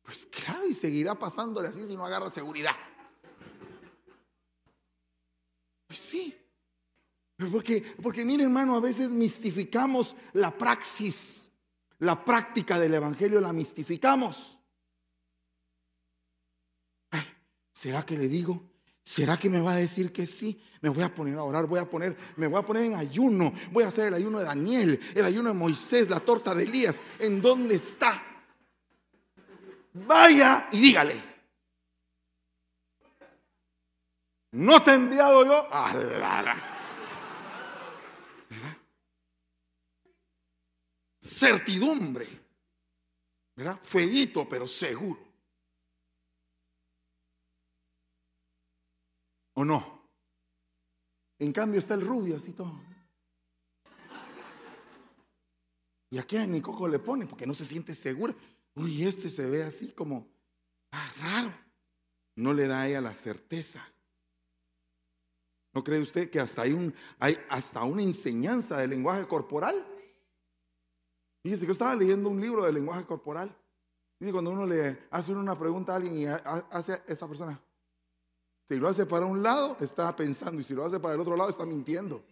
Pues claro, y seguirá pasándole así si no agarra seguridad. Pues sí. Porque, porque mire hermano, a veces mistificamos la praxis, la práctica del Evangelio la mistificamos. ¿Será que le digo? ¿Será que me va a decir que sí? Me voy a poner a orar, voy a poner, me voy a poner en ayuno, voy a hacer el ayuno de Daniel, el ayuno de Moisés, la torta de Elías. ¿En dónde está? Vaya y dígale. ¿No te he enviado yo? Ah. ¿Verdad? certidumbre. ¿Verdad? Feíto, pero seguro. ¿O no? En cambio está el rubio así todo. ¿Y a qué ni Coco le pone? Porque no se siente segura. Uy, este se ve así como ah, raro. No le da a ella la certeza. ¿No cree usted que hasta hay, un, hay hasta una enseñanza del lenguaje corporal? Fíjese que yo estaba leyendo un libro de lenguaje corporal. Dice, cuando uno le hace una pregunta a alguien y hace a esa persona, si lo hace para un lado, está pensando, y si lo hace para el otro lado, está mintiendo.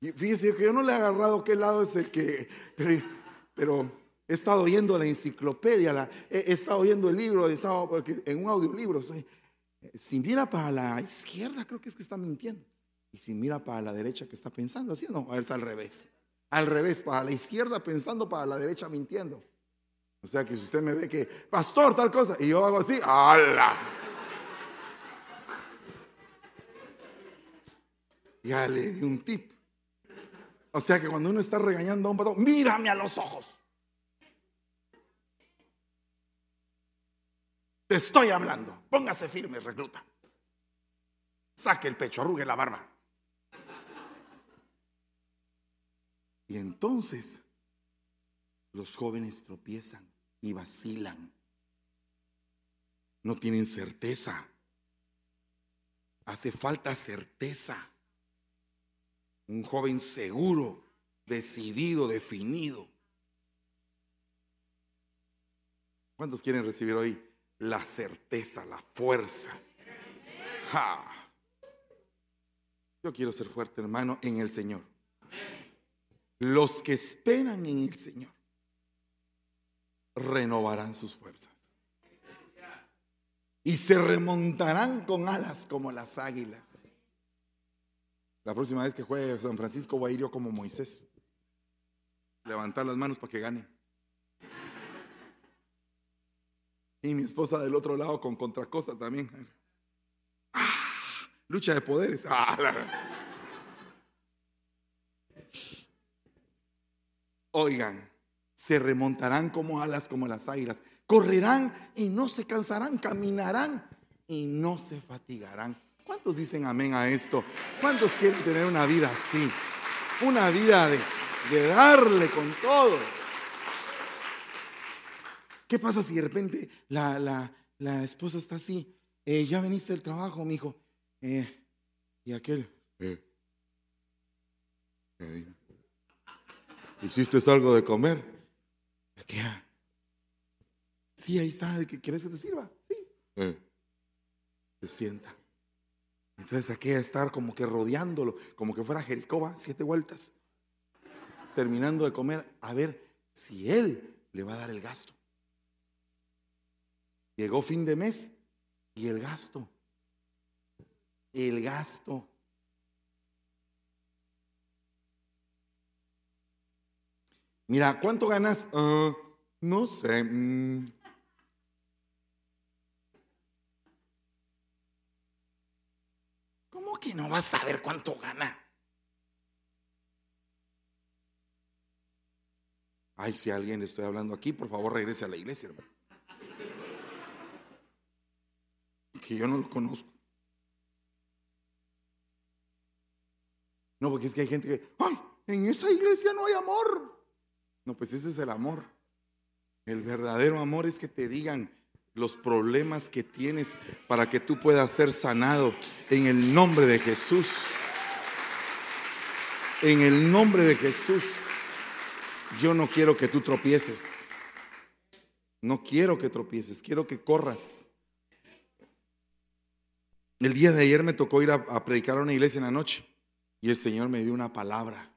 Y fíjese que yo no le he agarrado qué lado es el que, pero, he estado oyendo la enciclopedia, he, estado oyendo el libro, he estado en un audiolibro. Si mira para la izquierda, creo que es que está mintiendo. Y si mira para la derecha, que está pensando, así no, está al revés. Al revés, para la izquierda pensando, para la derecha mintiendo. O sea que si usted me ve que, pastor, tal cosa, y yo hago así, ¡ala! Ya le di un tip. O sea que cuando uno está regañando a un pastor, mírame a los ojos. Te estoy hablando. Póngase firme, recluta. Saque el pecho, arrugue la barba. Y entonces los jóvenes tropiezan y vacilan. No tienen certeza. Hace falta certeza. Un joven seguro, decidido, definido. ¿Cuántos quieren recibir hoy la certeza, la fuerza? Yo quiero ser fuerte, hermano, en el Señor. Los que esperan en el Señor renovarán sus fuerzas. Y se remontarán con alas como las águilas. La próxima vez que juegue San Francisco voy a ir yo como Moisés. Levantar las manos para que gane. Y mi esposa del otro lado con contracosa también. ¡Ah! Lucha de poderes. ¡Ah! Oigan, se remontarán como alas como las águilas, correrán y no se cansarán, caminarán y no se fatigarán. ¿Cuántos dicen amén a esto? ¿Cuántos quieren tener una vida así? Una vida de, darle con todo. ¿Qué pasa si de repente la, esposa está así? Eh, ya veniste del trabajo, mi hijo. Eh, y aquel. Eh, ¿Hiciste algo de comer? ¿Qué? Sí, ahí está. ¿Quieres que te sirva? Sí. Eh. Se sienta. Entonces aquí a estar como que rodeándolo, como que fuera Jericó, siete vueltas. Terminando de comer, a ver si él le va a dar el gasto. Llegó fin de mes y el gasto. El gasto. Mira, ¿cuánto ganas? Ah, no sé. Mm. ¿Cómo que no vas a saber cuánto gana? Ay, si alguien le estoy hablando aquí, por favor regrese a la iglesia, hermano. Que yo no lo conozco. No, porque es que hay gente que, ay, en esa iglesia no hay amor. No, pues ese es el amor. El verdadero amor es que te digan los problemas que tienes para que tú puedas ser sanado en el nombre de Jesús. En el nombre de Jesús. Yo no quiero que tú tropieces. No quiero que tropieces, quiero que corras. El día de ayer me tocó ir a, predicar a una iglesia en la noche y el Señor me dio una palabra.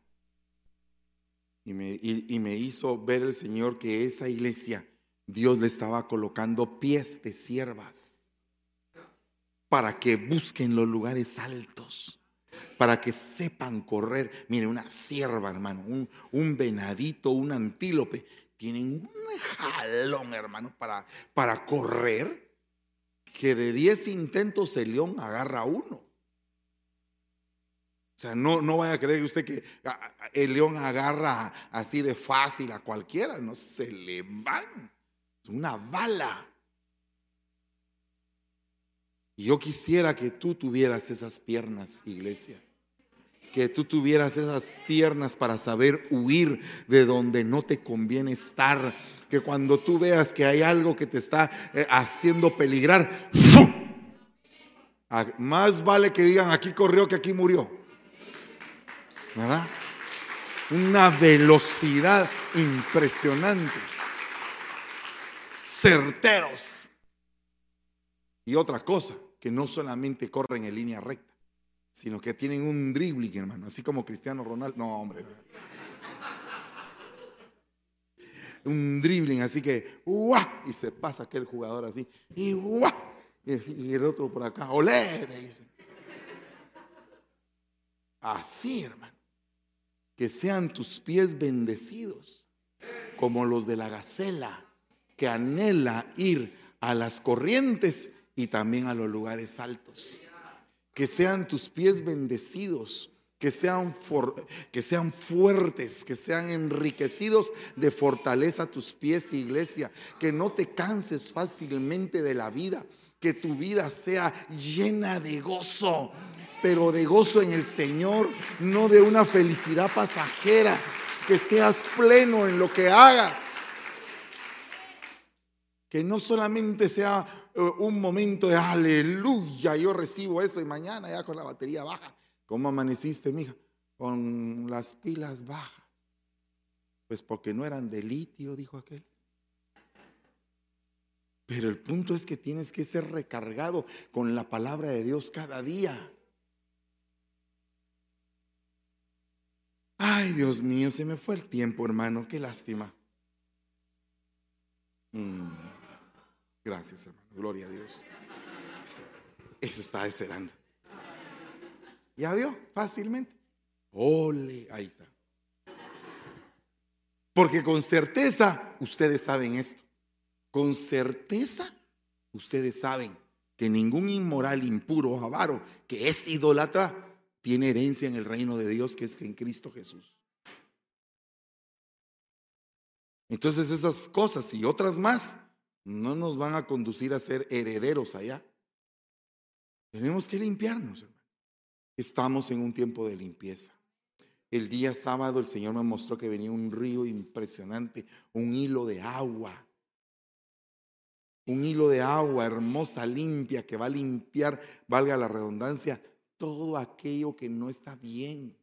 Y me, me hizo ver el Señor que esa iglesia, Dios le estaba colocando pies de siervas para que busquen los lugares altos, para que sepan correr. Mire, una sierva, hermano, un, un venadito, un antílope, tienen un jalón, hermano, para, para correr, que de 10 intentos el león agarra uno. Sea, no, no vaya a creer usted que el león agarra así de fácil a cualquiera, no se le van. Es una bala. Y yo quisiera que tú tuvieras esas piernas, iglesia. Que tú tuvieras esas piernas para saber huir de donde no te conviene estar. Que cuando tú veas que hay algo que te está eh, haciendo peligrar. Ah, más vale que digan aquí corrió que aquí murió. ¿Verdad? Una velocidad impresionante. Certeros. Y otra cosa, que no solamente corren en línea recta, sino que tienen un dribbling, hermano, así como Cristiano Ronaldo. No, hombre. Un dribbling, así que, ¡guau! Y se pasa aquel jugador así, y ¡guau! Y el otro por acá, ¡olé! Le. Así, hermano. Que sean tus pies bendecidos, como los de la gacela, que anhela ir a las corrientes y también a los lugares altos. Que sean tus pies bendecidos, que sean, que sean fuertes, que sean enriquecidos de fortaleza tus pies, iglesia. Que no te canses fácilmente de la vida, que tu vida sea llena de gozo, pero de gozo en el Señor, no de una felicidad pasajera. Que seas pleno en lo que hagas. Que no solamente sea eh, un momento de aleluya, yo recibo esto y mañana ya con la batería baja. ¿Cómo amaneciste, mija? Con las pilas bajas. Pues porque no eran de litio, dijo aquel. Pero el punto es que tienes que ser recargado con la palabra de Dios cada día. Ay, Dios mío, se me fue el tiempo, hermano. Qué lástima. Mm. Gracias, hermano. Gloria a Dios. Eso está descerando. ¿Ya vio? Fácilmente. Ole, ahí está. Porque con certeza ustedes saben esto. Con certeza ustedes saben que ningún inmoral, impuro o avaro que es idólatra tiene herencia en el reino de Dios que es en Cristo Jesús. Entonces esas cosas y otras más no nos van a conducir a ser herederos allá. Tenemos que limpiarnos. Estamos en un tiempo de limpieza. El día sábado el Señor me mostró que venía un río impresionante, un hilo de agua. Un hilo de agua hermosa, limpia, que va a limpiar, valga la redundancia, todo aquello que no está bien.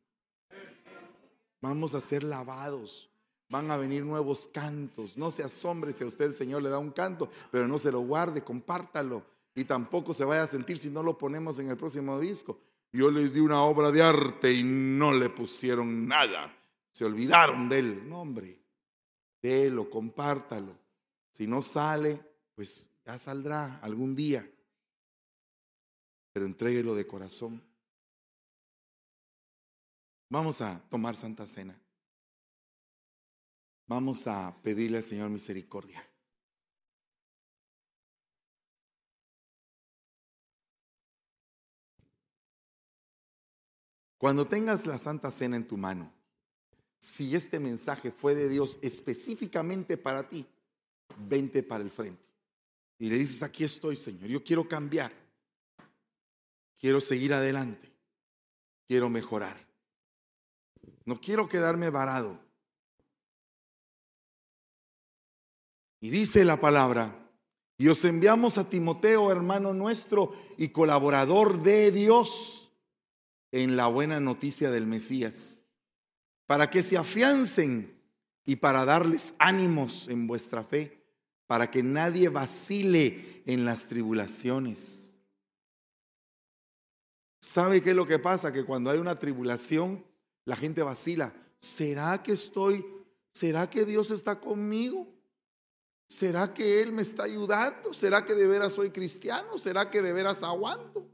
Vamos a ser lavados. Van a venir nuevos cantos. No se asombre si a usted el Señor le da un canto, pero no se lo guarde, compártalo. Y tampoco se vaya a sentir si no lo ponemos en el próximo disco. Yo les di una obra de arte y no le pusieron nada. Se olvidaron de él. No. Délo, compártalo. Si no sale, pues ya saldrá algún día. Pero entréguelo de corazón. Vamos a tomar Santa Cena. Vamos a pedirle al Señor misericordia. Cuando tengas la Santa Cena en tu mano, si este mensaje fue de Dios específicamente para ti, vente para el frente. Y le dices, aquí estoy, Señor, yo quiero cambiar. Quiero seguir adelante. Quiero mejorar. No quiero quedarme varado. Y dice la palabra, y os enviamos a Timoteo, hermano nuestro y colaborador de Dios, en la buena noticia del Mesías, para que se afiancen y para darles ánimos en vuestra fe, para que nadie vacile en las tribulaciones. ¿Sabe qué es lo que pasa? Que cuando hay una tribulación, la gente vacila. ¿Será que estoy, será que Dios está conmigo? ¿Será que Él me está ayudando? ¿Será que de veras soy cristiano? ¿Será que de veras aguanto?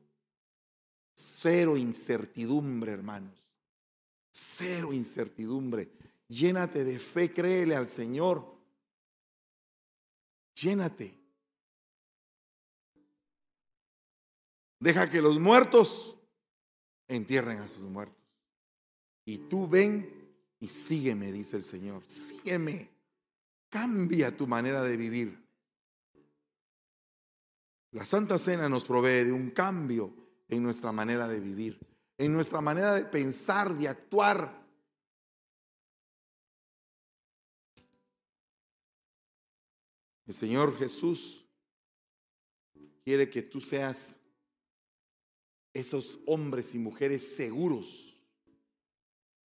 Cero incertidumbre, hermanos. Cero incertidumbre. Llénate de fe, créele al Señor. Llénate. Deja que los muertos entierren a sus muertos. Y tú ven y sígueme, dice el Señor. Sígueme. Cambia tu manera de vivir. La Santa Cena nos provee de un cambio en nuestra manera de vivir, en nuestra manera de pensar, de actuar. El Señor Jesús quiere que tú seas esos hombres y mujeres seguros,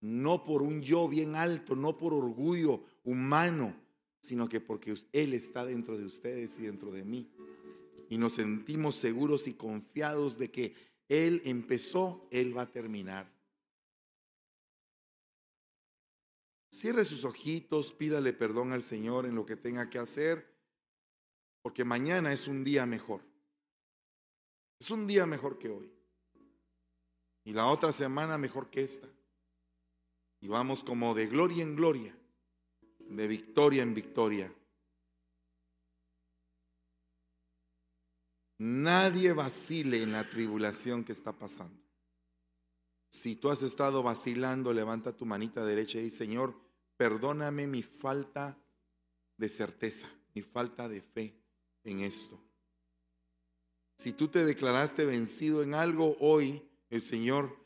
no por un yo bien alto, no por orgullo humano, sino que porque Él está dentro de ustedes y dentro de mí. Y nos sentimos seguros y confiados de que Él empezó, Él va a terminar. Cierre sus ojitos, pídale perdón al Señor en lo que tenga que hacer, porque mañana es un día mejor. Es un día mejor que hoy. Y la otra semana mejor que esta. Y vamos como de gloria en gloria, de victoria en victoria. Nadie vacile en la tribulación que está pasando. Si tú has estado vacilando, levanta tu manita derecha y dice, Señor, perdóname mi falta de certeza, mi falta de fe en esto. Si tú te declaraste vencido en algo hoy, el Señor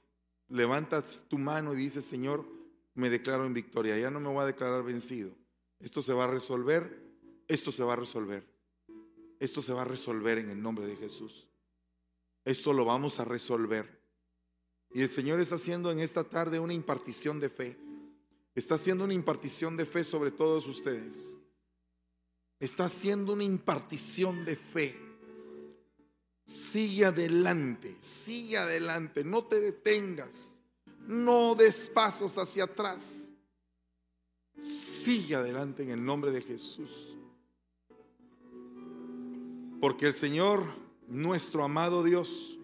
levantas tu mano y dices, Señor, me declaro en victoria, ya no me voy a declarar vencido. Esto se va a resolver, esto se va a resolver. Esto se va a resolver en el nombre de Jesús. Esto lo vamos a resolver. Y el Señor está haciendo en esta tarde una impartición de fe. Está haciendo una impartición de fe sobre todos ustedes. Está haciendo una impartición de fe. Sigue adelante, sigue adelante, no te detengas, no des pasos hacia atrás. Sigue adelante en el nombre de Jesús. Porque el Señor, nuestro amado Dios,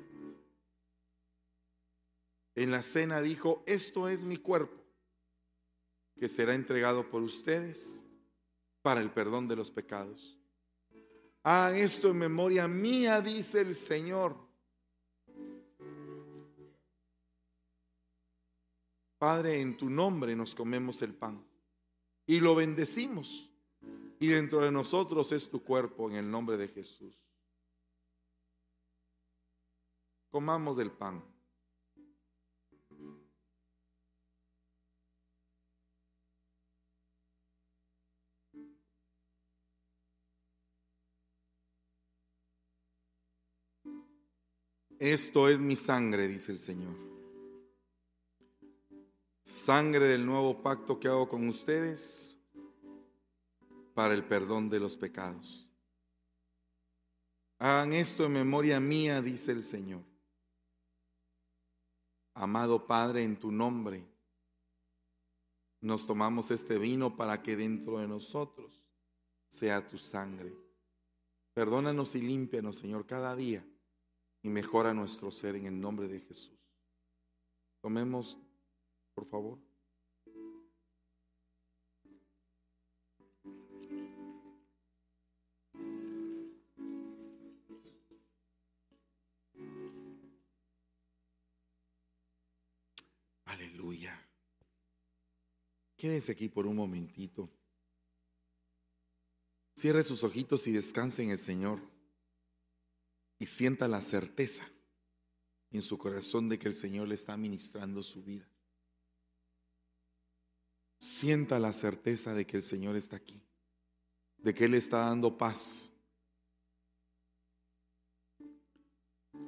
en la cena dijo, esto es mi cuerpo, que será entregado por ustedes para el perdón de los pecados. Hagan esto en memoria mía, dice el Señor. Padre, en tu nombre nos comemos el pan y lo bendecimos. Y dentro de nosotros es tu cuerpo en el nombre de Jesús. Comamos del pan. Esto es mi sangre, dice el Señor. Sangre del nuevo pacto que hago con ustedes para el perdón de los pecados. Hagan esto en memoria mía, dice el Señor. Amado Padre, en tu nombre nos tomamos este vino para que dentro de nosotros sea tu sangre. Perdónanos y límpianos, Señor, cada día y mejora nuestro ser en el nombre de Jesús. Tomemos, por favor. Aleluya. Quédese aquí por un momentito. Cierre sus ojitos y descanse en el Señor y sienta la certeza en su corazón de que el Señor le está ministrando su vida. Sienta la certeza de que el Señor está aquí, de que Él está dando paz,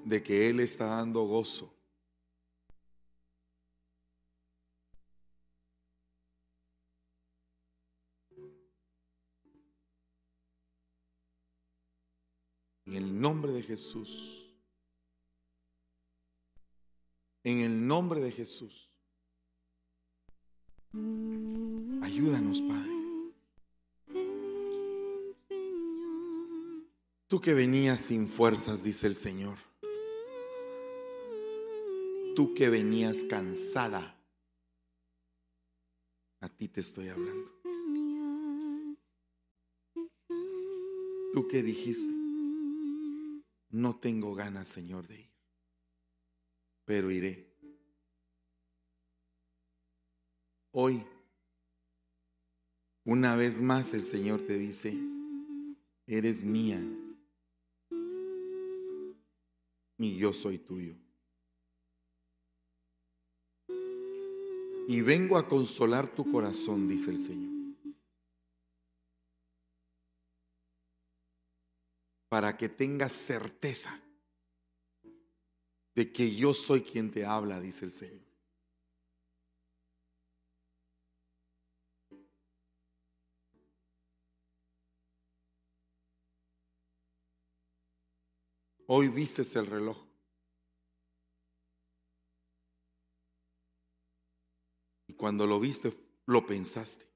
de que Él está dando gozo. En el nombre de Jesús. En el nombre de Jesús. Ayúdanos, Padre. Tú que venías sin fuerzas, dice el Señor. Tú que venías cansada. A ti te estoy hablando. Tú que dijiste, no tengo ganas, Señor, de ir, pero iré. Hoy, una vez más el Señor te dice, eres mía y yo soy tuyo. Y vengo a consolar tu corazón, dice el Señor. Para que tengas certeza de que yo soy quien te habla, dice el Señor. Hoy vistes el reloj. Y cuando lo viste, lo pensaste.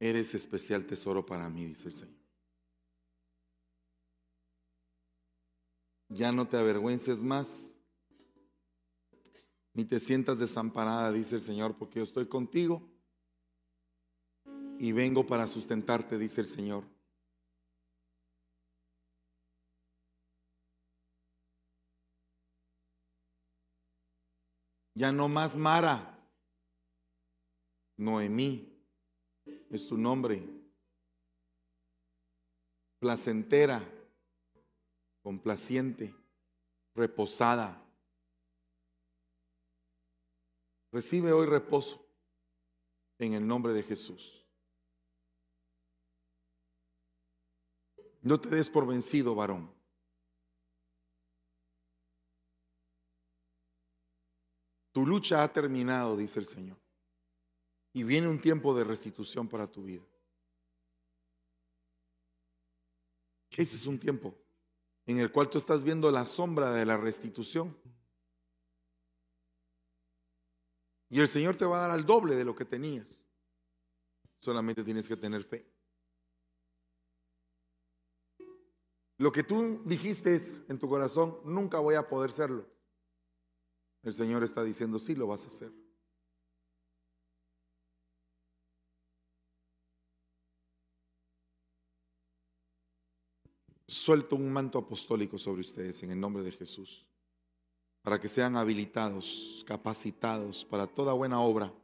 Eres especial tesoro para mí, dice el Señor. Ya no te avergüences más, ni te sientas desamparada, dice el Señor, porque yo estoy contigo y vengo para sustentarte, dice el Señor. Ya no más Mara, Noemí es tu nombre. Placentera, complaciente, reposada. Recibe hoy reposo en el nombre de Jesús. No te des por vencido, varón. Tu lucha ha terminado, dice el Señor. Y viene un tiempo de restitución para tu vida. Este es un tiempo en el cual tú estás viendo la sombra de la restitución. Y el Señor te va a dar al doble de lo que tenías. Solamente tienes que tener fe. Lo que tú dijiste en tu corazón, nunca voy a poder serlo. El Señor está diciendo, sí, lo vas a hacer. Suelto un manto apostólico sobre ustedes en el nombre de Jesús, para que sean habilitados, capacitados para toda buena obra,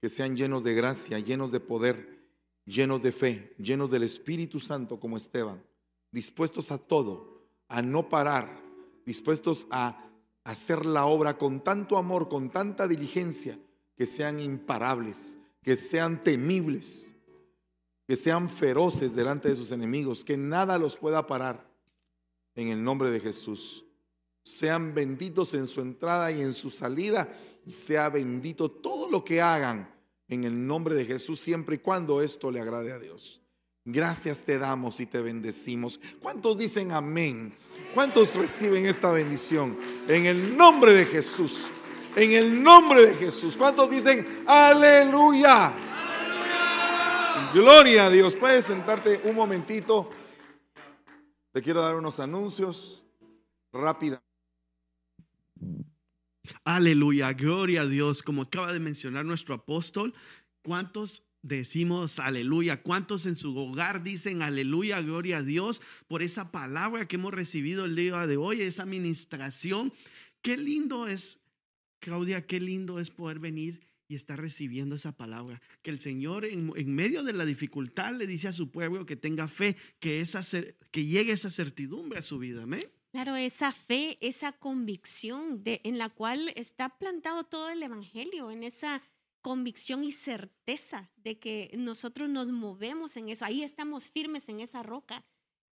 que sean llenos de gracia, llenos de poder, llenos de fe, llenos del Espíritu Santo como Esteban, dispuestos a todo, a no parar, dispuestos a hacer la obra con tanto amor, con tanta diligencia, que sean imparables, que sean temibles, que sean feroces delante de sus enemigos, que nada los pueda parar en el nombre de Jesús. Sean benditos en su entrada y en su salida y sea bendito todo lo que hagan en el nombre de Jesús siempre y cuando esto le agrade a Dios. Gracias te damos y te bendecimos. ¿Cuántos dicen amén? ¿Cuántos reciben esta bendición? En el nombre de Jesús. En el nombre de Jesús. ¿Cuántos dicen aleluya? Gloria a Dios. Puedes sentarte un momentito. Te quiero dar unos anuncios rápida. Aleluya, gloria a Dios. Como acaba de mencionar nuestro apóstol, ¿cuántos decimos aleluya? ¿Cuántos en su hogar dicen aleluya, gloria a Dios por esa palabra que hemos recibido el día de hoy, esa administración? Qué lindo es, Claudia, qué lindo es poder venir y estar recibiendo esa palabra. Que el Señor en, medio de la dificultad le dice a su pueblo que tenga fe, que, esa, que llegue esa certidumbre a su vida. Amén. Claro, esa fe, esa convicción de, en la cual está plantado todo el Evangelio, en esa convicción y certeza de que nosotros nos movemos en eso, ahí estamos firmes en esa roca.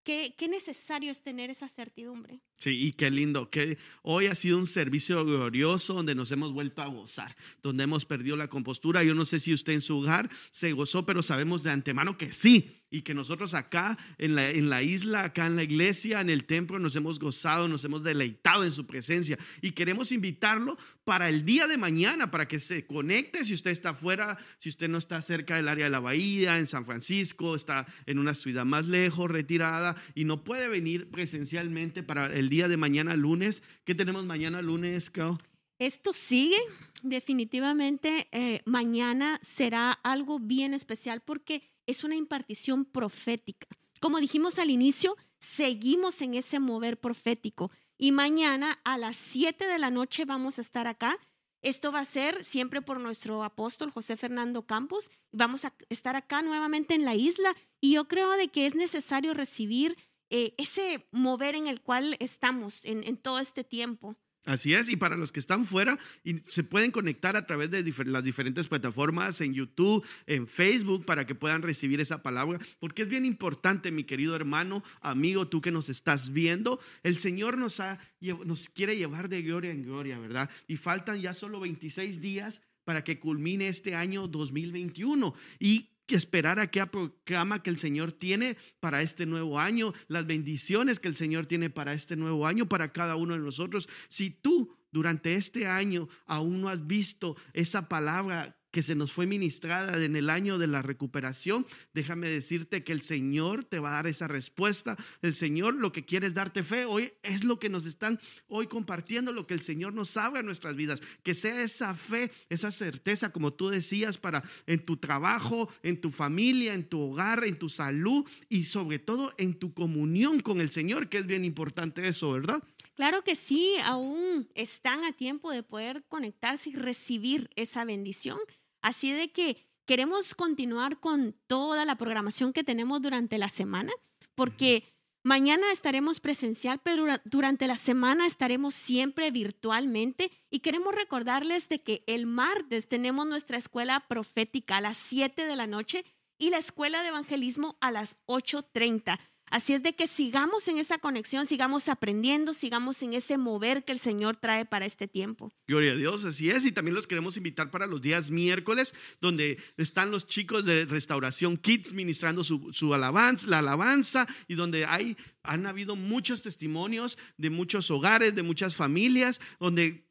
Qué, qué necesario es tener esa certidumbre. Sí, y qué lindo, que hoy ha sido un servicio glorioso donde nos hemos vuelto a gozar, donde hemos perdido la compostura. Yo no sé si usted en su hogar se gozó, pero sabemos de antemano que sí, y que nosotros acá en la, en la isla, acá en la iglesia, en el templo, nos hemos gozado, nos hemos deleitado en su presencia y queremos invitarlo para el día de mañana, para que se conecte si usted está fuera, si usted no está cerca del área de la bahía, en San Francisco, está en una ciudad más lejos, retirada, y no puede venir presencialmente para el día de mañana lunes. ¿Qué tenemos mañana lunes, Cao? Esto sigue, definitivamente eh, mañana será algo bien especial porque es una impartición profética. Como dijimos al inicio, seguimos en ese mover profético. Y mañana a las 7 de la noche vamos a estar acá. Esto va a ser siempre por nuestro apóstol José Fernando Campos. Vamos a estar acá nuevamente en la isla y yo creo de que es necesario recibir eh, ese mover en el cual estamos en, todo este tiempo. Así es, y para los que están fuera, y se pueden conectar a través de las diferentes plataformas, en YouTube, en Facebook, para que puedan recibir esa palabra, porque es bien importante, mi querido hermano, amigo, tú que nos estás viendo, el Señor nos, ha, nos quiere llevar de gloria en gloria, ¿verdad? Y faltan ya solo 26 días para que culmine este año 2021. Y que esperar a qué programa que el Señor tiene para este nuevo año, las bendiciones que el Señor tiene para este nuevo año, para cada uno de nosotros. Si tú durante este año aún no has visto esa palabra que se nos fue ministrada en el año de la recuperación, déjame decirte que el Señor te va a dar esa respuesta. El Señor lo que quiere es darte fe. Hoy es lo que nos están hoy compartiendo, lo que el Señor nos sabe en nuestras vidas. Que sea esa fe, esa certeza, como tú decías, para en tu trabajo, en tu familia, en tu hogar, en tu salud y sobre todo en tu comunión con el Señor, que es bien importante eso, ¿verdad? Claro que sí, aún están a tiempo de poder conectarse y recibir esa bendición. Así de que queremos continuar con toda la programación que tenemos durante la semana, porque mañana estaremos presencial, pero dura- durante la semana estaremos siempre virtualmente y queremos recordarles de que el martes tenemos nuestra escuela profética a las 7 de la noche y la escuela de evangelismo a las 8.30. Así es de que sigamos en esa conexión, sigamos aprendiendo, sigamos en ese mover que el Señor trae para este tiempo. Gloria a Dios, así es. Y también los queremos invitar para los días miércoles, donde están los chicos de Restauración Kids ministrando su, su alabanza, la alabanza, y donde hay, han habido muchos testimonios de muchos hogares, de muchas familias, donde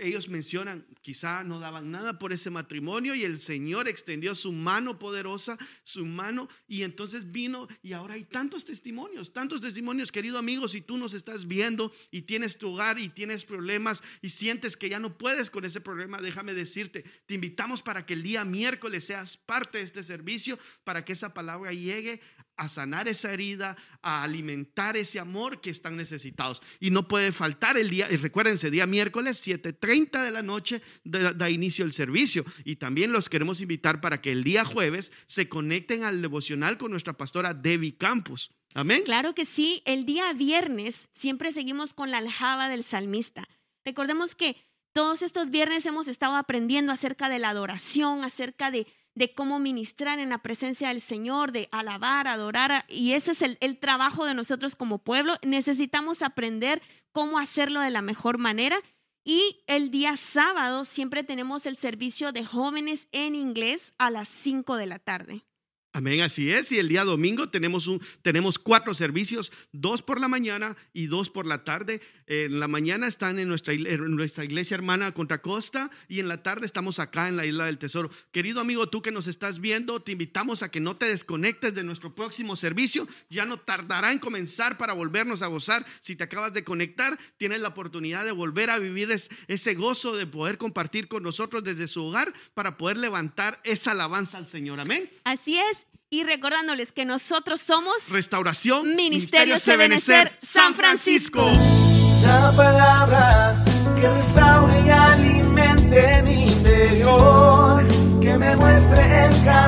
ellos mencionan, quizá no daban nada por ese matrimonio y el Señor extendió su mano poderosa, su mano, y entonces vino y ahora hay tantos testimonios, tantos testimonios, querido amigo, si tú nos estás viendo y tienes tu hogar y tienes problemas y sientes que ya no puedes con ese problema, déjame decirte, te invitamos para que el día miércoles seas parte de este servicio, para que esa palabra llegue a sanar esa herida, a alimentar ese amor que están necesitados. Y no puede faltar el día, y recuérdense, día miércoles 7.30 de la noche da, inicio el servicio. Y también los queremos invitar para que el día jueves se conecten al devocional con nuestra pastora Debbie Campos. Amén. Claro que sí, el día viernes siempre seguimos con la aljaba del salmista. Recordemos que todos estos viernes hemos estado aprendiendo acerca de la adoración, acerca de, de cómo ministrar en la presencia del Señor, de alabar, adorar. Y ese es el, trabajo de nosotros como pueblo. Necesitamos aprender cómo hacerlo de la mejor manera. Y el día sábado siempre tenemos el servicio de jóvenes en inglés a las 5 de la tarde. Amén, así es. Y el día domingo tenemos, un, tenemos cuatro servicios, dos por la mañana y dos por la tarde. En la mañana están en nuestra, nuestra iglesia hermana Contra Costa y en la tarde estamos acá en la Isla del Tesoro. Querido amigo, tú que nos estás viendo, te invitamos a que no te desconectes de nuestro próximo servicio. Ya no tardará en comenzar para volvernos a gozar. Si te acabas de conectar, tienes la oportunidad de volver a vivir es, ese gozo de poder compartir con nosotros desde su hogar para poder levantar esa alabanza al Señor. Amén. Así es. Y recordándoles que nosotros somos Restauración Ministerio Ebenezer San Francisco. La palabra que restaure y alimente mi interior, que me muestre el camino.